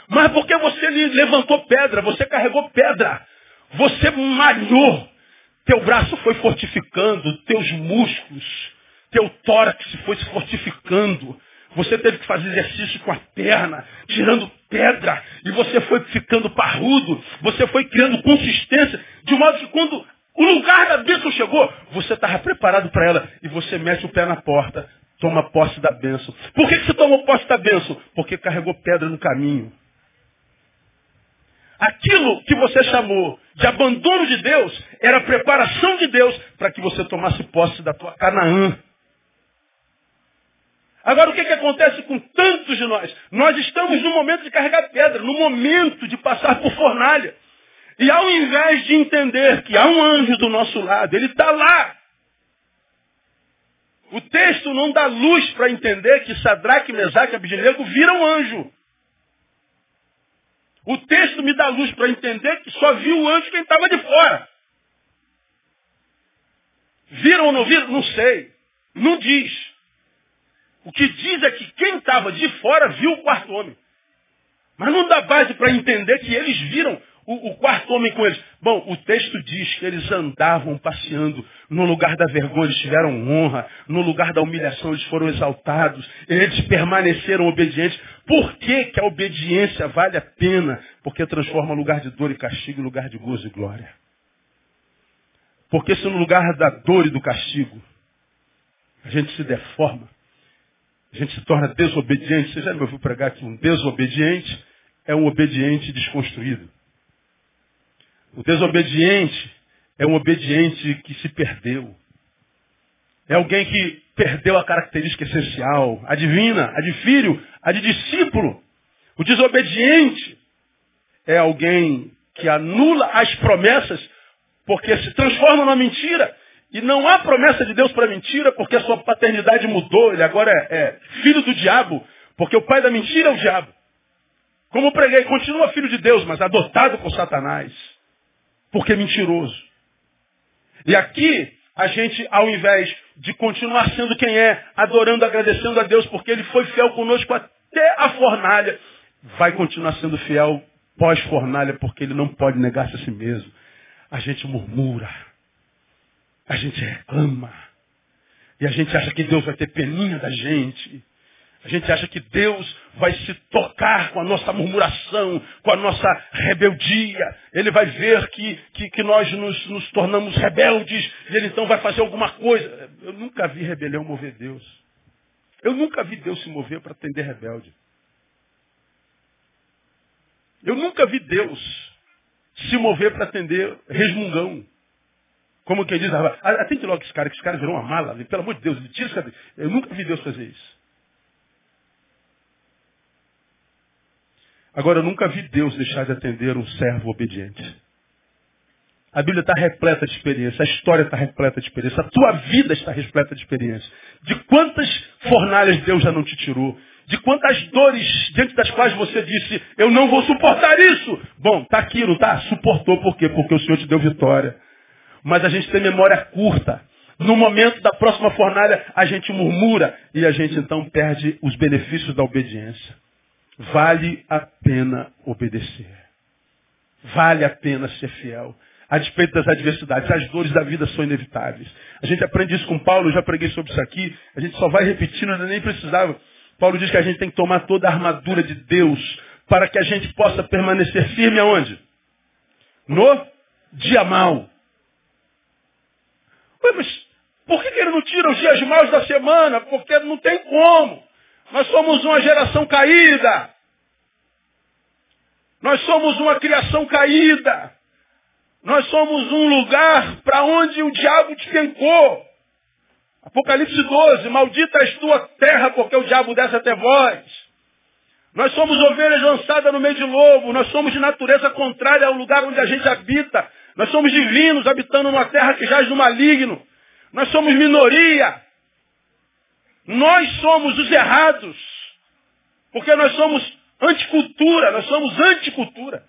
Mas porque você levantou pedra, você carregou pedra, você malhou, teu braço foi fortificando, teus músculos, teu tórax foi se fortificando. Você teve que fazer exercício com a perna, tirando pedra, e você foi ficando parrudo, você foi criando consistência, de modo que quando o lugar da bênção chegou, você estava preparado para ela, e você mete o pé na porta, toma posse da bênção. Por que, que você tomou posse da bênção? Porque carregou pedra no caminho. Aquilo que você chamou de abandono de Deus era a preparação de Deus para que você tomasse posse da tua Canaã. Agora o que, que acontece com tantos de nós? Nós estamos no momento de carregar pedra, no momento de passar por fornalha. E ao invés de entender que há um anjo do nosso lado, ele está lá. O texto não dá luz para entender que Sadraque, Mesaque e Abednego viram anjo. O texto me dá luz para entender que só viu o anjo quem estava de fora. Viram ou não viram? Não sei. Não diz. O que diz é que quem estava de fora viu o quarto homem. Mas não dá base para entender que eles viram o, o, quarto homem com eles. Bom, o texto diz que eles andavam passeando. No lugar da vergonha eles tiveram honra. No lugar da humilhação eles foram exaltados. Eles permaneceram obedientes. Por que, que a obediência vale a pena? Porque transforma lugar de dor e castigo em lugar de gozo e glória. Porque se no lugar da dor e do castigo a gente se deforma, a gente se torna desobediente. Você já me ouviu pregar que um desobediente é um obediente desconstruído. O desobediente é um obediente que se perdeu. É alguém que perdeu a característica essencial, a divina, a de filho, a de discípulo. O desobediente é alguém que anula as promessas porque se transforma numa mentira. E não há promessa de Deus para mentira porque a sua paternidade mudou. Ele agora é, é filho do diabo, porque o pai da mentira é o diabo. Como preguei, continua filho de Deus, mas adotado por Satanás porque é mentiroso. E aqui, a gente, ao invés de continuar sendo quem é, adorando, agradecendo a Deus, porque Ele foi fiel conosco até a fornalha, vai continuar sendo fiel pós-fornalha, porque Ele não pode negar-se a si mesmo. A gente murmura, a gente reclama, e a gente acha que Deus vai ter peninha da gente. A gente acha que Deus vai se tocar com a nossa murmuração, com a nossa rebeldia. Ele vai ver que, que, que nós nos, nos, tornamos rebeldes e ele então vai fazer alguma coisa. Eu nunca vi rebelião mover Deus. Eu nunca vi Deus se mover para atender rebelde. Eu nunca vi Deus se mover para atender resmungão. Como quem diz, ah, atende logo esse cara, que esse cara virou uma mala. Pelo amor de Deus, ele tira esse Eu nunca vi Deus fazer isso. Agora, eu nunca vi Deus deixar de atender um servo obediente. A Bíblia está repleta de experiência, a história está repleta de experiência, a tua vida está repleta de experiência. De quantas fornalhas Deus já não te tirou? De quantas dores diante das quais você disse, eu não vou suportar isso? Bom, está aqui, não está? Suportou por quê? Porque o Senhor te deu vitória. Mas a gente tem memória curta. No momento da próxima fornalha, a gente murmura e a gente então perde os benefícios da obediência. Vale a pena obedecer. Vale a pena ser fiel. a despeito das adversidades. As dores da vida são inevitáveis. A gente aprende isso com Paulo, eu já preguei sobre isso aqui. A gente só vai repetindo, nem precisava. Paulo diz que a gente tem que tomar toda a armadura de Deus para que a gente possa permanecer firme aonde? No dia mal. Ué, mas por que, que ele não tira os dias maus da semana? Porque não tem como. Nós somos uma geração caída. Nós somos uma criação caída. Nós somos um lugar para onde o diabo despencou. Apocalipse 12, maldita és tua terra, porque o diabo desce até vós. Nós somos ovelhas lançadas no meio de lobo, nós somos de natureza contrária ao lugar onde a gente habita. Nós somos divinos, habitando numa terra que jaz no maligno. Nós somos minoria. Nós somos os errados. Porque nós somos anticultura, nós somos anticultura.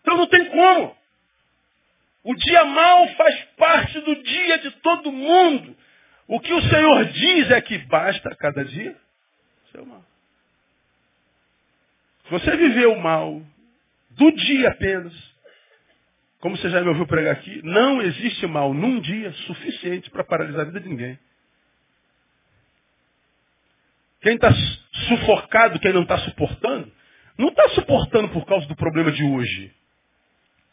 Então não tem como. O dia mau faz parte do dia de todo mundo. O que o Senhor diz é que basta cada dia seu mal. Se você viveu o mal do dia apenas, como você já me ouviu pregar aqui, não existe mal num dia suficiente para paralisar a vida de ninguém. Quem está sufocado, quem não está suportando, não está suportando por causa do problema de hoje.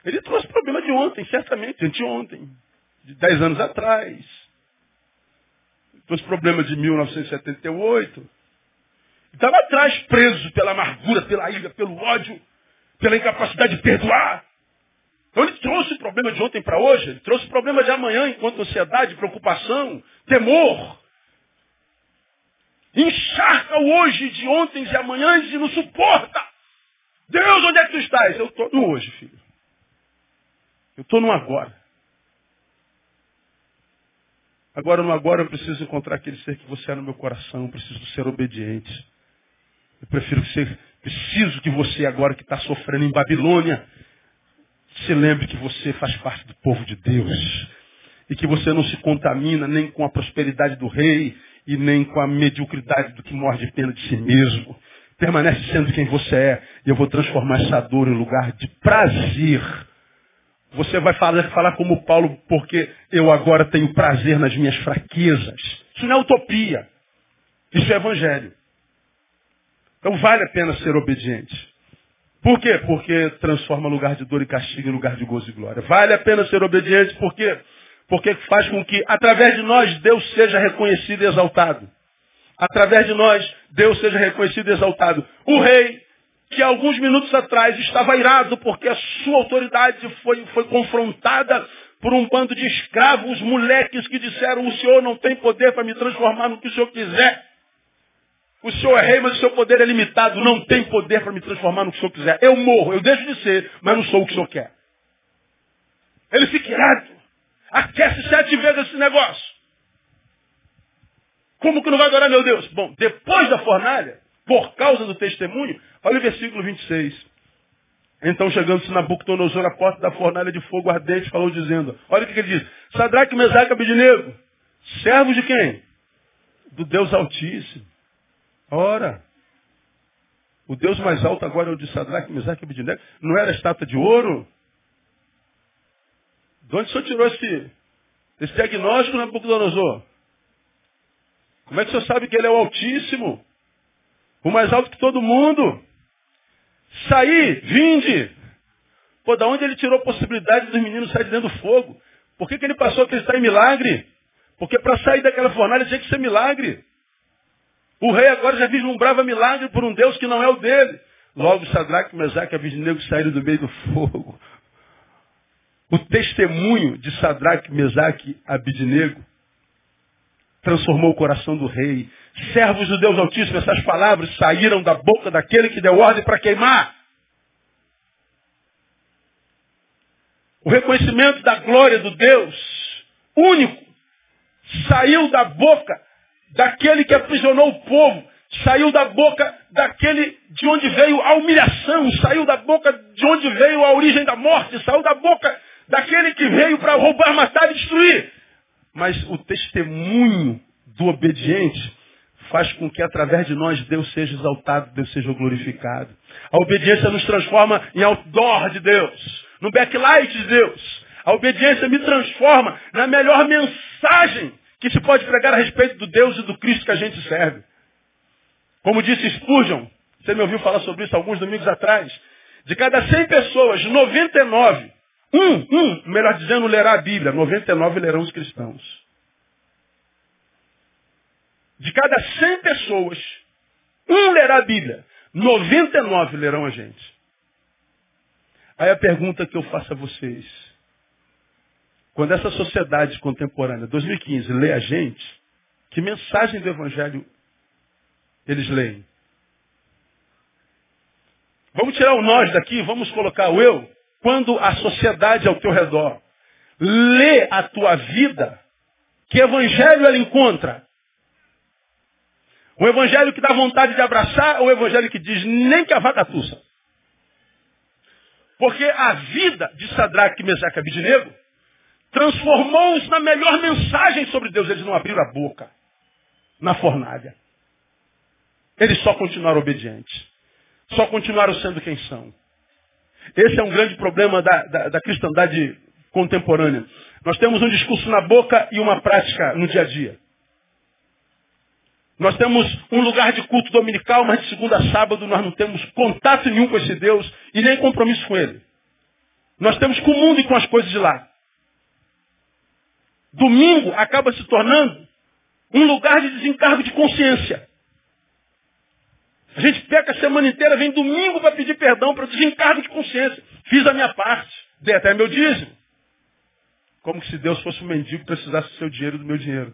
Ele trouxe problema de ontem, certamente, anteontem, de dez anos atrás. Trouxe problema de 1978. Estava atrás, preso pela amargura, pela ira, pelo ódio, pela incapacidade de perdoar. Então ele trouxe o problema de ontem para hoje, ele trouxe o problema de amanhã enquanto ansiedade, preocupação, temor. Encharca o hoje de ontem e amanhã e não suporta. Deus, onde é que tu estás? Eu estou no hoje, filho. Eu estou no agora. Agora, no agora, eu preciso encontrar aquele ser que você é no meu coração. Eu preciso ser obediente. Eu prefiro ser, preciso que você, agora que está sofrendo em Babilônia, se lembre que você faz parte do povo de Deus. E que você não se contamina nem com a prosperidade do rei e nem com a mediocridade do que morde pena de si mesmo. Permanece sendo quem você é. E eu vou transformar essa dor em lugar de prazer. Você vai falar, falar como Paulo, porque eu agora tenho prazer nas minhas fraquezas. Isso não é utopia. Isso é evangelho. Então vale a pena ser obediente. Por quê? Porque transforma lugar de dor e castigo em lugar de gozo e glória. Vale a pena ser obediente, por quê? Porque faz com que, através de nós, Deus seja reconhecido e exaltado. Através de nós, Deus seja reconhecido e exaltado. O rei, que alguns minutos atrás estava irado porque a sua autoridade foi, foi confrontada por um bando de escravos, moleques que disseram, o senhor não tem poder para me transformar no que o senhor quiser. O Senhor é rei, mas o seu poder é limitado. Não tem poder para me transformar no que o Senhor quiser. Eu morro, eu deixo de ser, mas não sou o que o Senhor quer. Ele fica irado. Aquece sete vezes esse negócio. Como que não vai adorar meu Deus? Bom, depois da fornalha, por causa do testemunho, olha o versículo 26. Então, chegando-se Nabucodonosor à porta da fornalha de fogo ardente, falou dizendo, olha o que ele diz, Sadraque, Mesaque Abidinego, servos de quem? Do Deus Altíssimo. Ora, o Deus mais alto agora é o de Sadraque, Mesaque Abidinego. Não era estátua de ouro? De onde o senhor tirou esse, esse diagnóstico, Nabucodonosor? Como é que o senhor sabe que ele é o Altíssimo? O mais alto que todo mundo? Saí, vinde. Pô, da onde ele tirou a possibilidade dos meninos saírem dentro do fogo? Por que, que ele passou a acreditar em milagre? Porque para sair daquela fornalha tinha que ser milagre. O rei agora já vislumbrava milagre por um Deus que não é o dele. Logo Sadraque, Mesaque e Abidinego saíram do meio do fogo. O testemunho de Sadraque, Mesaque Abidinego transformou o coração do rei. Servos do Deus Altíssimo, essas palavras saíram da boca daquele que deu ordem para queimar. O reconhecimento da glória do Deus único saiu da boca daquele que aprisionou o povo, saiu da boca daquele de onde veio a humilhação, saiu da boca de onde veio a origem da morte, saiu da boca daquele que veio para roubar, matar e destruir. Mas o testemunho do obediente faz com que através de nós Deus seja exaltado, Deus seja glorificado. A obediência nos transforma em outdoor de Deus no backlight de Deus. A obediência me transforma na melhor mensagem que se pode pregar a respeito do Deus e do Cristo que a gente serve. Como disse Spurgeon, você me ouviu falar sobre isso alguns domingos atrás. De cada 100 pessoas, 99, um, um, melhor dizendo, lerá a Bíblia, 99 lerão os cristãos. De cada 100 pessoas, um lerá a Bíblia, 99 lerão a gente. Aí a pergunta que eu faço a vocês. Quando essa sociedade contemporânea, 2015, lê a gente, que mensagem do Evangelho eles leem? Vamos tirar o nós daqui, vamos colocar o eu. Quando a sociedade ao teu redor lê a tua vida, que evangelho ela encontra? O evangelho que dá vontade de abraçar ou o evangelho que diz nem que a vaca tussa? Porque a vida de Sadraque, Mesaque e Abidinego transformou-os na melhor mensagem sobre Deus. Eles não abriram a boca na fornalha. Eles só continuaram obedientes só continuaram sendo quem são. Esse é um grande problema da, da, da cristandade contemporânea. Nós temos um discurso na boca e uma prática no dia a dia. Nós temos um lugar de culto dominical, mas de segunda a sábado nós não temos contato nenhum com esse Deus e nem compromisso com Ele. Nós temos com o mundo e com as coisas de lá. Domingo acaba se tornando um lugar de desencargo de consciência. Gente peca a semana inteira, vem domingo para pedir perdão, para desencargo de consciência. Fiz a minha parte, dei até meu dízimo. Como se Deus fosse um mendigo e precisasse do seu dinheiro do meu dinheiro.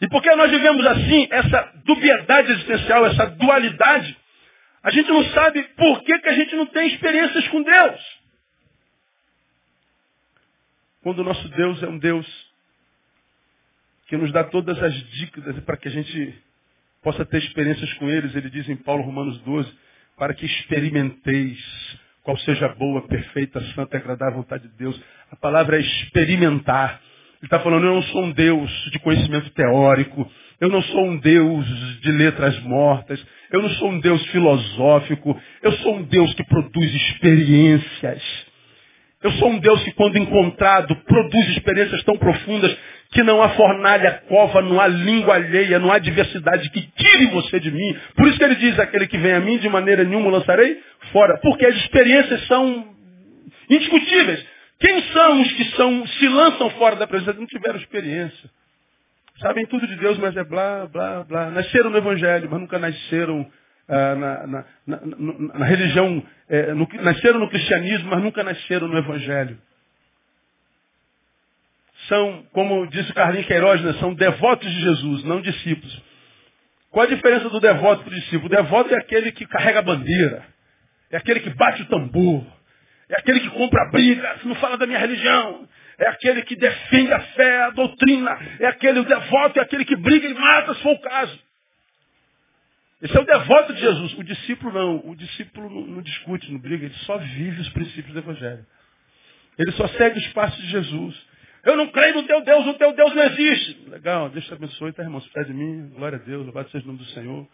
E porque nós vivemos assim, essa dubiedade existencial, essa dualidade, a gente não sabe por que, que a gente não tem experiências com Deus. Quando o nosso Deus é um Deus que nos dá todas as dicas para que a gente possa ter experiências com eles. Ele diz em Paulo Romanos 12, para que experimenteis qual seja a boa, perfeita, santa e agradável vontade de Deus. A palavra é experimentar. Ele está falando, eu não sou um Deus de conhecimento teórico, eu não sou um Deus de letras mortas, eu não sou um Deus filosófico, eu sou um Deus que produz experiências. Eu sou um Deus que, quando encontrado, produz experiências tão profundas que não há fornalha, cova, não há língua alheia, não há diversidade que tire você de mim. Por isso que ele diz, aquele que vem a mim, de maneira nenhuma lançarei fora. Porque as experiências são indiscutíveis. Quem são os que são, se lançam fora da presença? Não tiveram experiência. Sabem tudo de Deus, mas é blá, blá, blá. Nasceram no Evangelho, mas nunca nasceram na, na, na, na, religião, é, no, nasceram no cristianismo, mas nunca nasceram no Evangelho são, como disse Carlinhos Queiroz, né, são devotos de Jesus, não discípulos. Qual a diferença do devoto para o discípulo? O devoto é aquele que carrega a bandeira, é aquele que bate o tambor, é aquele que compra a briga, não fala da minha religião, é aquele que defende a fé, a doutrina, é aquele o devoto, é aquele que briga e mata, se for o caso. Esse é o devoto de Jesus. O discípulo não. O discípulo não, discute, não briga, ele só vive os princípios do Evangelho. Ele só segue os passos de Jesus. Eu não creio no teu Deus, o teu Deus não existe. Legal, Deus te abençoe, tá, irmão? Você de mim, glória a Deus, louvado seja o nome do Senhor.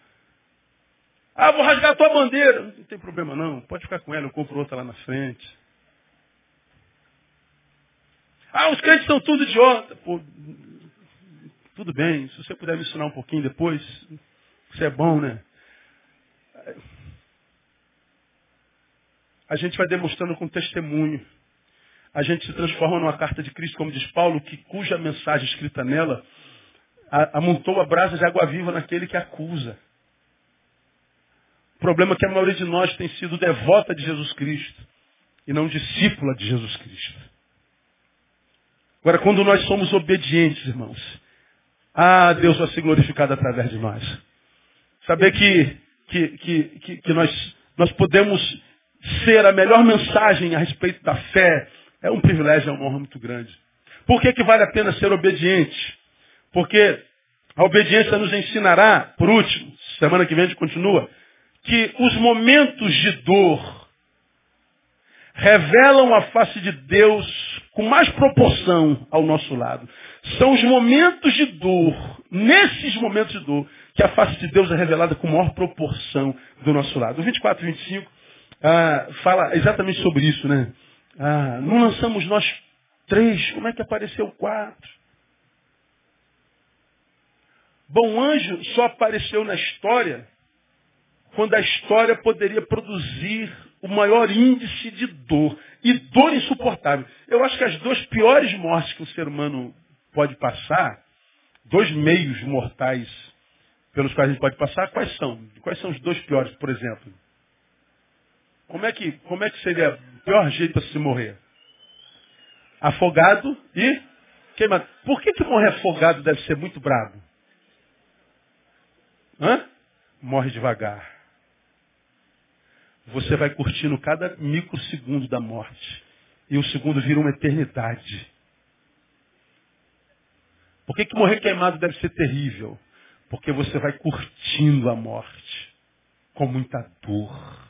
Ah, vou rasgar a tua bandeira. Não tem problema não, pode ficar com ela, eu compro outra lá na frente. Ah, os crentes são tudo idiota. Pô, tudo bem, se você puder me ensinar um pouquinho depois, isso é bom, né? A gente vai demonstrando com testemunho a gente se transforma numa carta de Cristo, como diz Paulo, que cuja mensagem escrita nela amontou a brasa de água viva naquele que acusa. O problema é que a maioria de nós tem sido devota de Jesus Cristo e não discípula de Jesus Cristo. Agora, quando nós somos obedientes, irmãos, ah, Deus vai ser glorificado através de nós. Saber que, que, que, que, nós, nós podemos ser a melhor mensagem a respeito da fé, é um privilégio, é uma honra muito grande. Por que, que vale a pena ser obediente? Porque a obediência nos ensinará, por último, semana que vem a gente continua, que os momentos de dor revelam a face de Deus com mais proporção ao nosso lado. São os momentos de dor, nesses momentos de dor, que a face de Deus é revelada com maior proporção do nosso lado. O 24 e 25 ah, fala exatamente sobre isso, né? Ah, não lançamos nós três, como é que apareceu quatro? Bom anjo só apareceu na história quando a história poderia produzir o maior índice de dor. E dor insuportável. Eu acho que as duas piores mortes que um ser humano pode passar, dois meios mortais pelos quais a gente pode passar, quais são? Quais são os dois piores, por exemplo? Como é que, como é que seria o pior jeito para se morrer? Afogado e queimado. Por que, que morrer afogado deve ser muito bravo? Hã? Morre devagar. Você vai curtindo cada microsegundo da morte. E o segundo vira uma eternidade. Por que, que morrer queimado deve ser terrível? Porque você vai curtindo a morte com muita dor.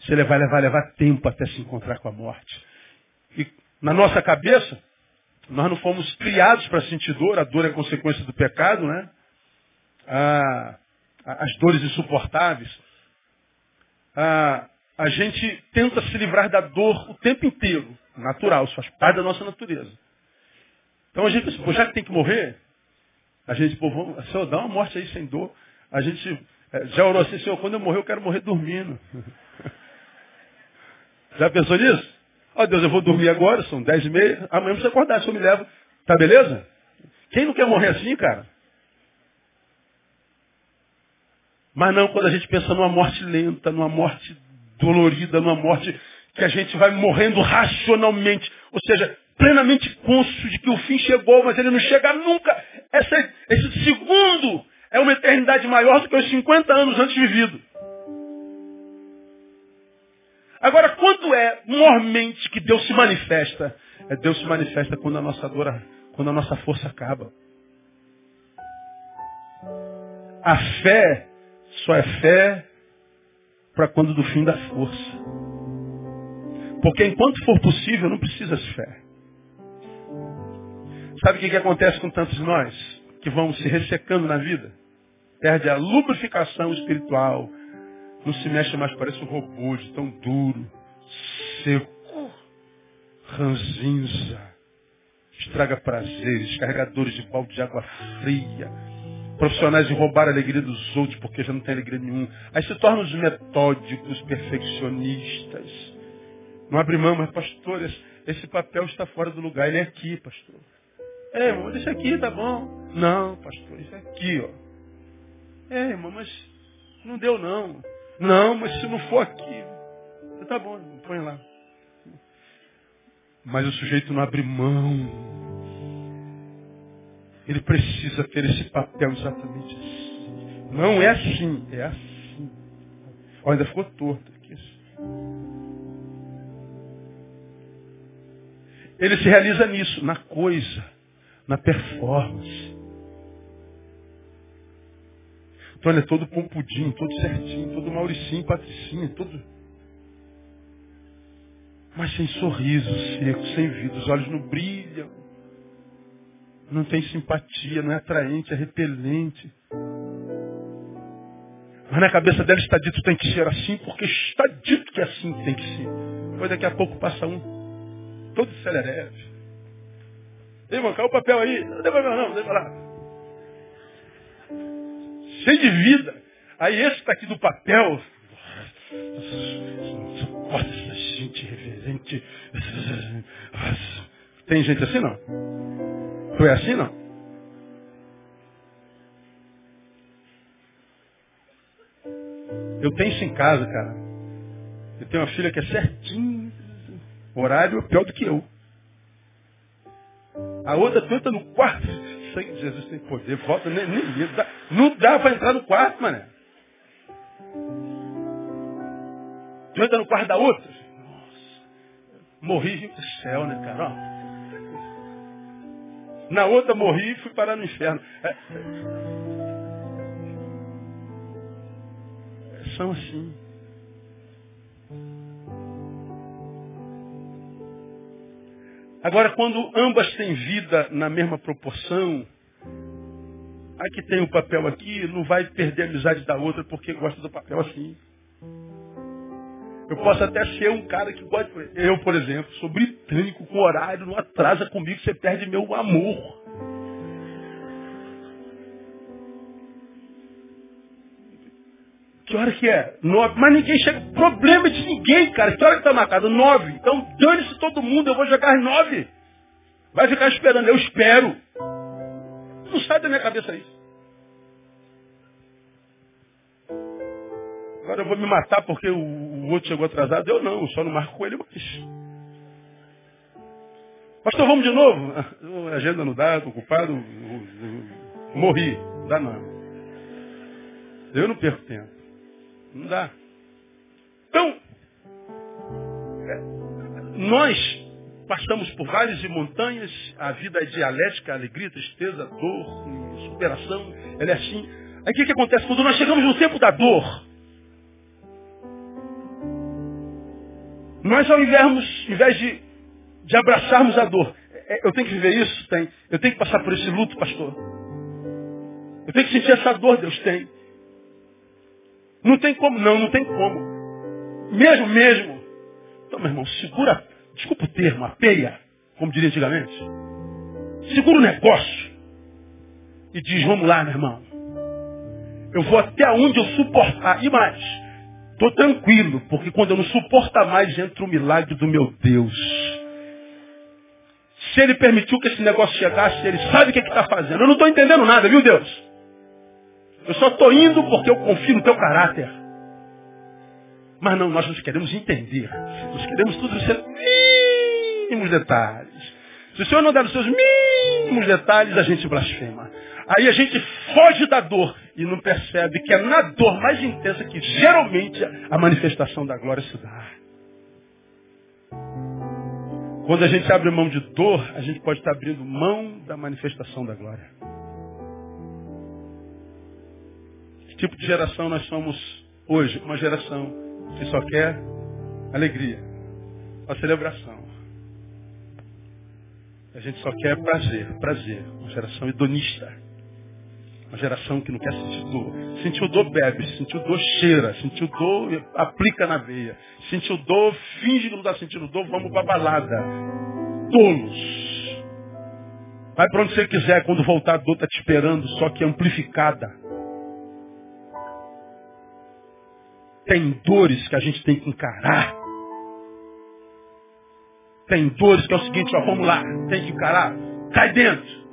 Você vai levar, levar tempo até se encontrar com a morte. E na nossa cabeça, nós não fomos criados para sentir dor, a dor é consequência do pecado, né? Ah, as dores insuportáveis. Ah, a gente tenta se livrar da dor o tempo inteiro, natural, isso faz parte da nossa natureza. Então a gente pensa, já que tem que morrer, a gente, pô, vamos, Senhor, dá uma morte aí sem dor. A gente é, já orou assim, Senhor, quando eu morrer eu quero morrer dormindo. já pensou nisso? Ó oh, Deus, eu vou dormir agora, são dez e meia, amanhã você acordar, se eu me levo. Tá beleza? Quem não quer morrer assim, cara? Mas não quando a gente pensa numa morte lenta, numa morte dolorida, numa morte que a gente vai morrendo racionalmente. Ou seja, plenamente cônscio de que o fim chegou, mas ele não chega nunca. Essa, esse segundo é uma eternidade maior do que os 50 anos antes vivido. Agora, quando é mormente que Deus se manifesta? É Deus se manifesta quando a nossa dor, quando a nossa força acaba. A fé só é fé para quando do fim da força. Porque enquanto for possível, não precisa de fé. Sabe o que, que acontece com tantos de nós? Que vão se ressecando na vida? Perde a lubrificação espiritual. Não se mexe mais, parece um robô de tão duro, seco, ranzinza. Estraga prazeres, carregadores de balde de água fria. Profissionais de roubar a alegria dos outros porque já não tem alegria nenhuma. Aí se tornam os metódicos, perfeccionistas. Não abre mão, mas pastor, esse, esse papel está fora do lugar. Ele é aqui, pastor. É, irmão, deixa aqui, tá bom. Não, pastor, isso é aqui, ó. É, irmão, mas não deu não. Não, mas se não for aqui. Tá bom, põe lá. Mas o sujeito não abre mão. Ele precisa ter esse papel exatamente assim. Não é assim, é assim. Ó, ainda ficou torto aqui. Ele se realiza nisso, na coisa na performance. Então ele é todo pompudinho, todo certinho, todo mauricinho, patricinho, todo. Mas sem sorriso seco, sem vida, os olhos não brilham. Não tem simpatia, não é atraente, é repelente. Mas na cabeça dela está dito tem que ser assim, porque está dito que é assim que tem que ser. Depois daqui a pouco passa um, todo serereve. Irmão, caiu o papel aí. Não tem problema não, tem lá. Cheio de vida. Aí esse está aqui do papel. Essa gente reverente. Tem gente assim não? Tu é assim não? Eu tenho isso em casa, cara. Eu tenho uma filha que é certinho. Horário é pior do que eu. A outra tu entra no quarto. Sangue de Jesus tem poder. Volta, nem, nem, dá, não dá para entrar no quarto, mané. Tu entra no quarto da outra. Nossa. Morri pro céu, né, cara? Ó. Na outra morri e fui parar no inferno. É. São assim. Agora, quando ambas têm vida na mesma proporção, a que tem o papel aqui não vai perder a amizade da outra porque gosta do papel assim. Eu posso até ser um cara que pode. Eu, por exemplo, sou britânico com horário, não atrasa comigo, você perde meu amor. Que é? Nove. Mas ninguém chega. Problema de ninguém, cara. Que hora que tá marcado? Nove. Então dane-se todo mundo, eu vou jogar nove. Vai ficar esperando, eu espero. Não sai da minha cabeça isso. Agora eu vou me matar porque o, outro chegou atrasado. Eu não, só não marco com ele mais. Pastor, vamos de novo? A agenda não dá, estou ocupado, morri. Não dá não. Eu não perco tempo. Não dá. Então, é, nós passamos por vales e montanhas, a vida é dialética, alegria, tristeza, dor, superação, ela é assim. Aí o que, que acontece? Quando nós chegamos no tempo da dor, nós ao invés, ao invés de, de abraçarmos a dor, é, eu tenho que viver isso? Tem. Eu tenho que passar por esse luto, pastor. Eu tenho que sentir essa dor, Deus tem. Não tem como, não, não tem como. Mesmo, mesmo. Então, meu irmão, segura, desculpa o termo, a peia, como diria antigamente. Segura o negócio. E diz, vamos lá, meu irmão. Eu vou até onde eu suportar. E mais, estou tranquilo, porque quando eu não suportar mais, entra o milagre do meu Deus. Se ele permitiu que esse negócio chegasse, ele sabe o que é está fazendo. Eu não estou entendendo nada, viu Deus? Eu só estou indo porque eu confio no teu caráter. Mas não, nós nos queremos entender. Nós queremos tudo os seus mínimos detalhes. Se o Senhor não der os seus mínimos detalhes, a gente blasfema. Aí a gente foge da dor e não percebe que é na dor mais intensa que geralmente a manifestação da glória se dá. Quando a gente abre mão de dor, a gente pode estar abrindo mão da manifestação da glória. Que tipo de geração nós somos hoje? Uma geração que só quer alegria, a celebração. A gente só quer prazer, prazer. Uma geração hedonista. Uma geração que não quer sentir dor. Sentiu dor, bebe. Sentiu dor, cheira. Sentiu dor, aplica na veia. Sentiu dor, finge que não está sentindo dor, vamos para balada. Tolos. Vai para onde você quiser, quando voltar a dor está te esperando, só que amplificada. Tem dores que a gente tem que encarar. Tem dores que é o seguinte, ó, vamos lá, tem que encarar. Cai dentro.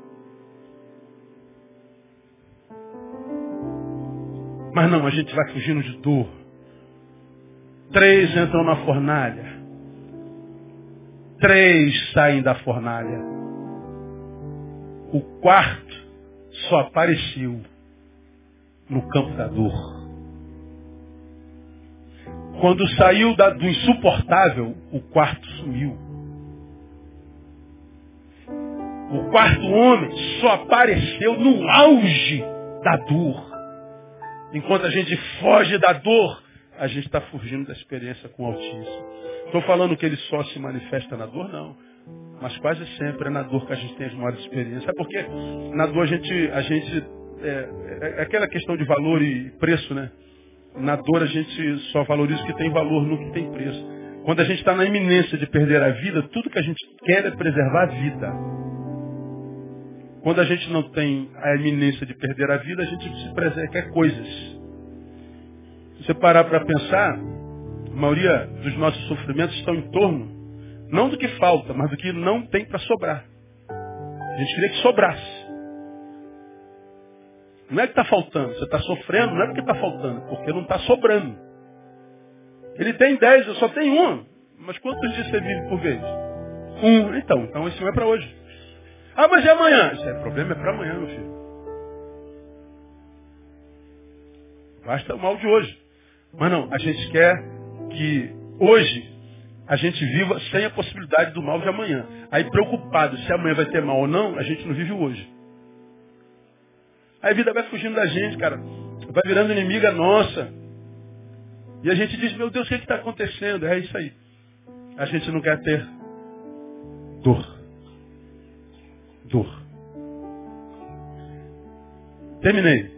Mas não, a gente vai fugindo de dor. Três entram na fornalha. Três saem da fornalha. O quarto só apareceu no campo da dor. Quando saiu da, do insuportável, o quarto sumiu. O quarto homem só apareceu no auge da dor. Enquanto a gente foge da dor, a gente está fugindo da experiência com o Altíssimo. Estou falando que ele só se manifesta na dor, não. Mas quase sempre é na dor que a gente tem as maiores experiências. É porque na dor a gente, a gente é, é, é aquela questão de valor e preço, né? Na dor a gente só valoriza o que tem valor, no que tem preço. Quando a gente está na iminência de perder a vida, tudo que a gente quer é preservar a vida. Quando a gente não tem a iminência de perder a vida, a gente se preserva, quer coisas. Se você parar para pensar, a maioria dos nossos sofrimentos estão em torno, não do que falta, mas do que não tem para sobrar. A gente queria que sobrasse. Não é que está faltando. Você está sofrendo, não é porque está faltando, porque não está sobrando. Ele tem dez, eu só tenho um. Mas quantos dias você vive por vez? Um. Então, então esse um é para hoje. Ah, mas é amanhã. Isso é problema, é para amanhã, meu filho. Basta o mal de hoje. Mas não, a gente quer que hoje a gente viva sem a possibilidade do mal de amanhã. Aí preocupado se amanhã vai ter mal ou não, a gente não vive hoje. Aí a vida vai fugindo da gente, cara. Vai virando inimiga nossa. E a gente diz, meu Deus, o que é está acontecendo? É isso aí. A gente não quer ter dor. Dor. Terminei.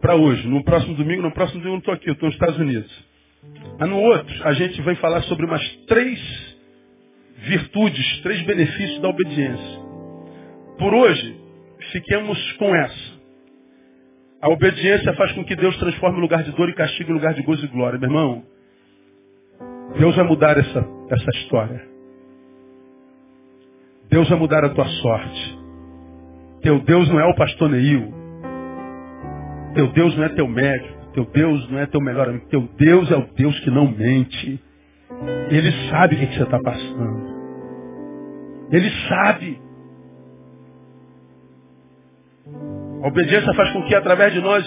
Para hoje. No próximo domingo, no próximo domingo eu não estou aqui, eu estou nos Estados Unidos. Ah, no outro, a gente vai falar sobre umas três virtudes, três benefícios da obediência. Por hoje, fiquemos com essa. A obediência faz com que Deus transforme o lugar de dor e castigo em lugar de gozo e glória. Meu irmão, Deus vai mudar essa, essa história. Deus vai mudar a tua sorte. Teu Deus não é o pastor Neil. Teu Deus não é teu médico. Teu Deus não é teu melhor amigo. Teu Deus é o Deus que não mente. Ele sabe o que, que você está passando. Ele sabe. A obediência faz com que através de nós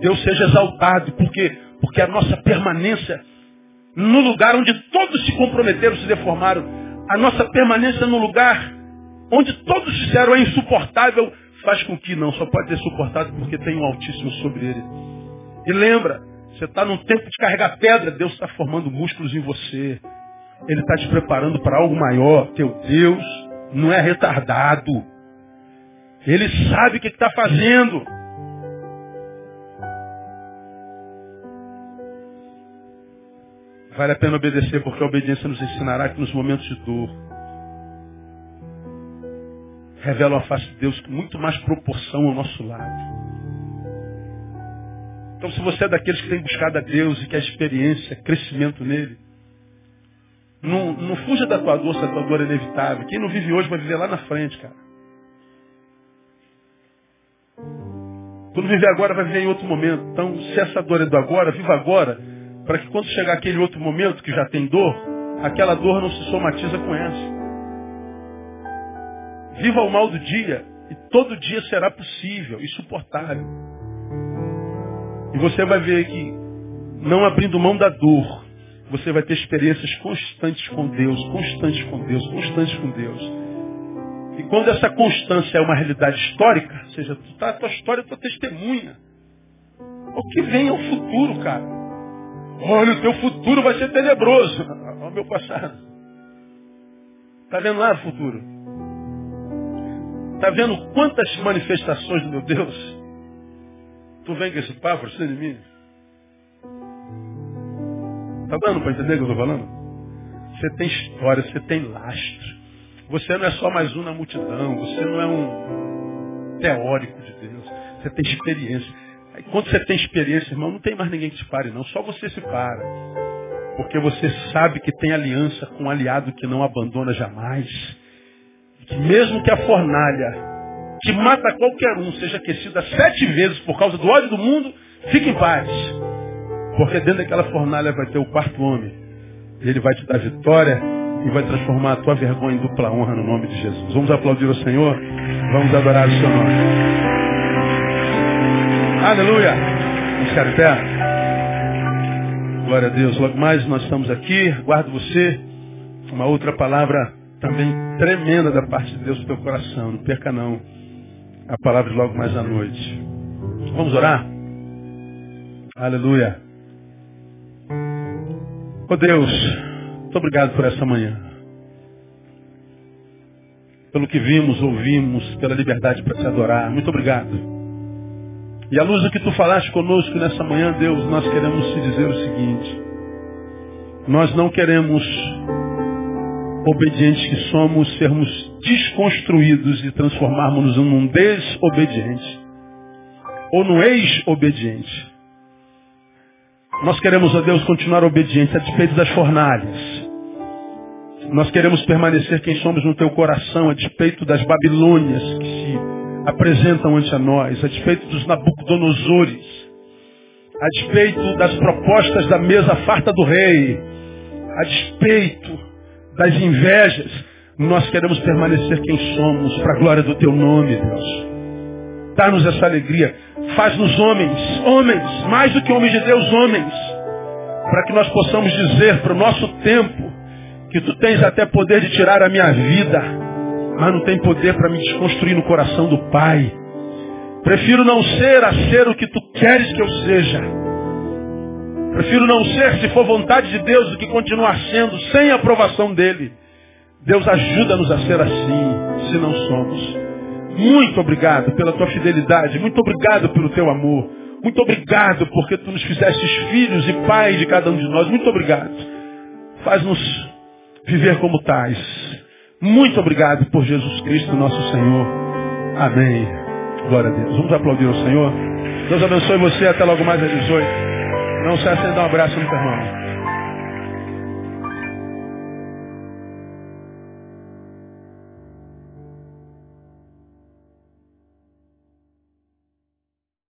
Deus seja exaltado. Por quê? Porque a nossa permanência no lugar onde todos se comprometeram, se deformaram, a nossa permanência no lugar onde todos disseram é insuportável, faz com que não, só pode ser suportado porque tem um Altíssimo sobre ele. E lembra, você está num tempo de carregar pedra, Deus está formando músculos em você. Ele está te preparando para algo maior. Teu Deus não é retardado. Ele sabe o que está fazendo. Vale a pena obedecer, porque a obediência nos ensinará que nos momentos de dor revela a face de Deus com muito mais proporção ao nosso lado. Então, se você é daqueles que tem buscado a Deus e que a experiência, crescimento nele, não, não fuja da tua dor se a tua dor é inevitável. Quem não vive hoje vai viver lá na frente, cara. Quando viver agora, vai viver em outro momento. Então, se essa dor é do agora, viva agora para que quando chegar aquele outro momento que já tem dor, aquela dor não se somatiza com essa. Viva o mal do dia e todo dia será possível e suportável. E você vai ver que, não abrindo mão da dor, você vai ter experiências constantes com Deus, constantes com Deus, constantes com Deus. E quando essa constância é uma realidade histórica, ou seja, tu tá, a tua história é tua testemunha. O que vem é o futuro, cara. Olha, o teu futuro vai ser tenebroso. Olha o meu passado. Está vendo lá o futuro? Está vendo quantas manifestações do meu Deus? Tu vem com esse papo de mim? Está dando para entender o que eu estou falando? Você tem história, você tem lastro. Você não é só mais um na multidão. Você não é um teórico de Deus. Você tem experiência. Quando você tem experiência, irmão, não tem mais ninguém que te pare, não. Só você se para. Porque você sabe que tem aliança com um aliado que não abandona jamais. Que mesmo que a fornalha que mata qualquer um seja aquecida sete vezes por causa do ódio do mundo, fique em paz. Porque dentro daquela fornalha vai ter o quarto homem. Ele vai te dar vitória e vai transformar a tua vergonha em dupla honra no nome de Jesus. Vamos aplaudir o Senhor? Vamos adorar o seu nome. Aleluia. Vamos ficar pé. Glória a Deus. Logo mais nós estamos aqui. Guardo você. Uma outra palavra também tremenda da parte de Deus no teu coração. Não perca não. A palavra de logo mais à noite. Vamos orar? Aleluia. Oh Deus, muito obrigado por essa manhã. Pelo que vimos, ouvimos, pela liberdade para te adorar. Muito obrigado. E à luz do que tu falaste conosco nessa manhã, Deus, nós queremos te dizer o seguinte. Nós não queremos, obedientes que somos, sermos desconstruídos e transformarmos-nos num desobediente. Ou num ex-obediente. Nós queremos, ó Deus, continuar obedientes a despeito das fornalhas. Nós queremos permanecer quem somos no teu coração, a despeito das Babilônias que se apresentam ante a nós, a despeito dos Nabucodonosores, a despeito das propostas da mesa farta do rei, a despeito das invejas, nós queremos permanecer quem somos, para a glória do teu nome, Deus. Dá-nos essa alegria. Faz-nos homens, homens, mais do que homens de Deus, homens, para que nós possamos dizer para o nosso tempo que tu tens até poder de tirar a minha vida mas não tem poder para me desconstruir no coração do Pai. Prefiro não ser a ser o que tu queres que eu seja. Prefiro não ser, se for vontade de Deus, do que continuar sendo sem a aprovação dele. Deus ajuda-nos a ser assim, se não somos. Muito obrigado pela tua fidelidade, muito obrigado pelo teu amor. Muito obrigado porque tu nos fizeste filhos e pais de cada um de nós. Muito obrigado. Faz-nos viver como tais. Muito obrigado por Jesus Cristo, nosso Senhor. Amém. Glória a Deus. Vamos aplaudir o Senhor. Deus abençoe você até logo mais às 18. Não se acenda um abraço no teu irmão.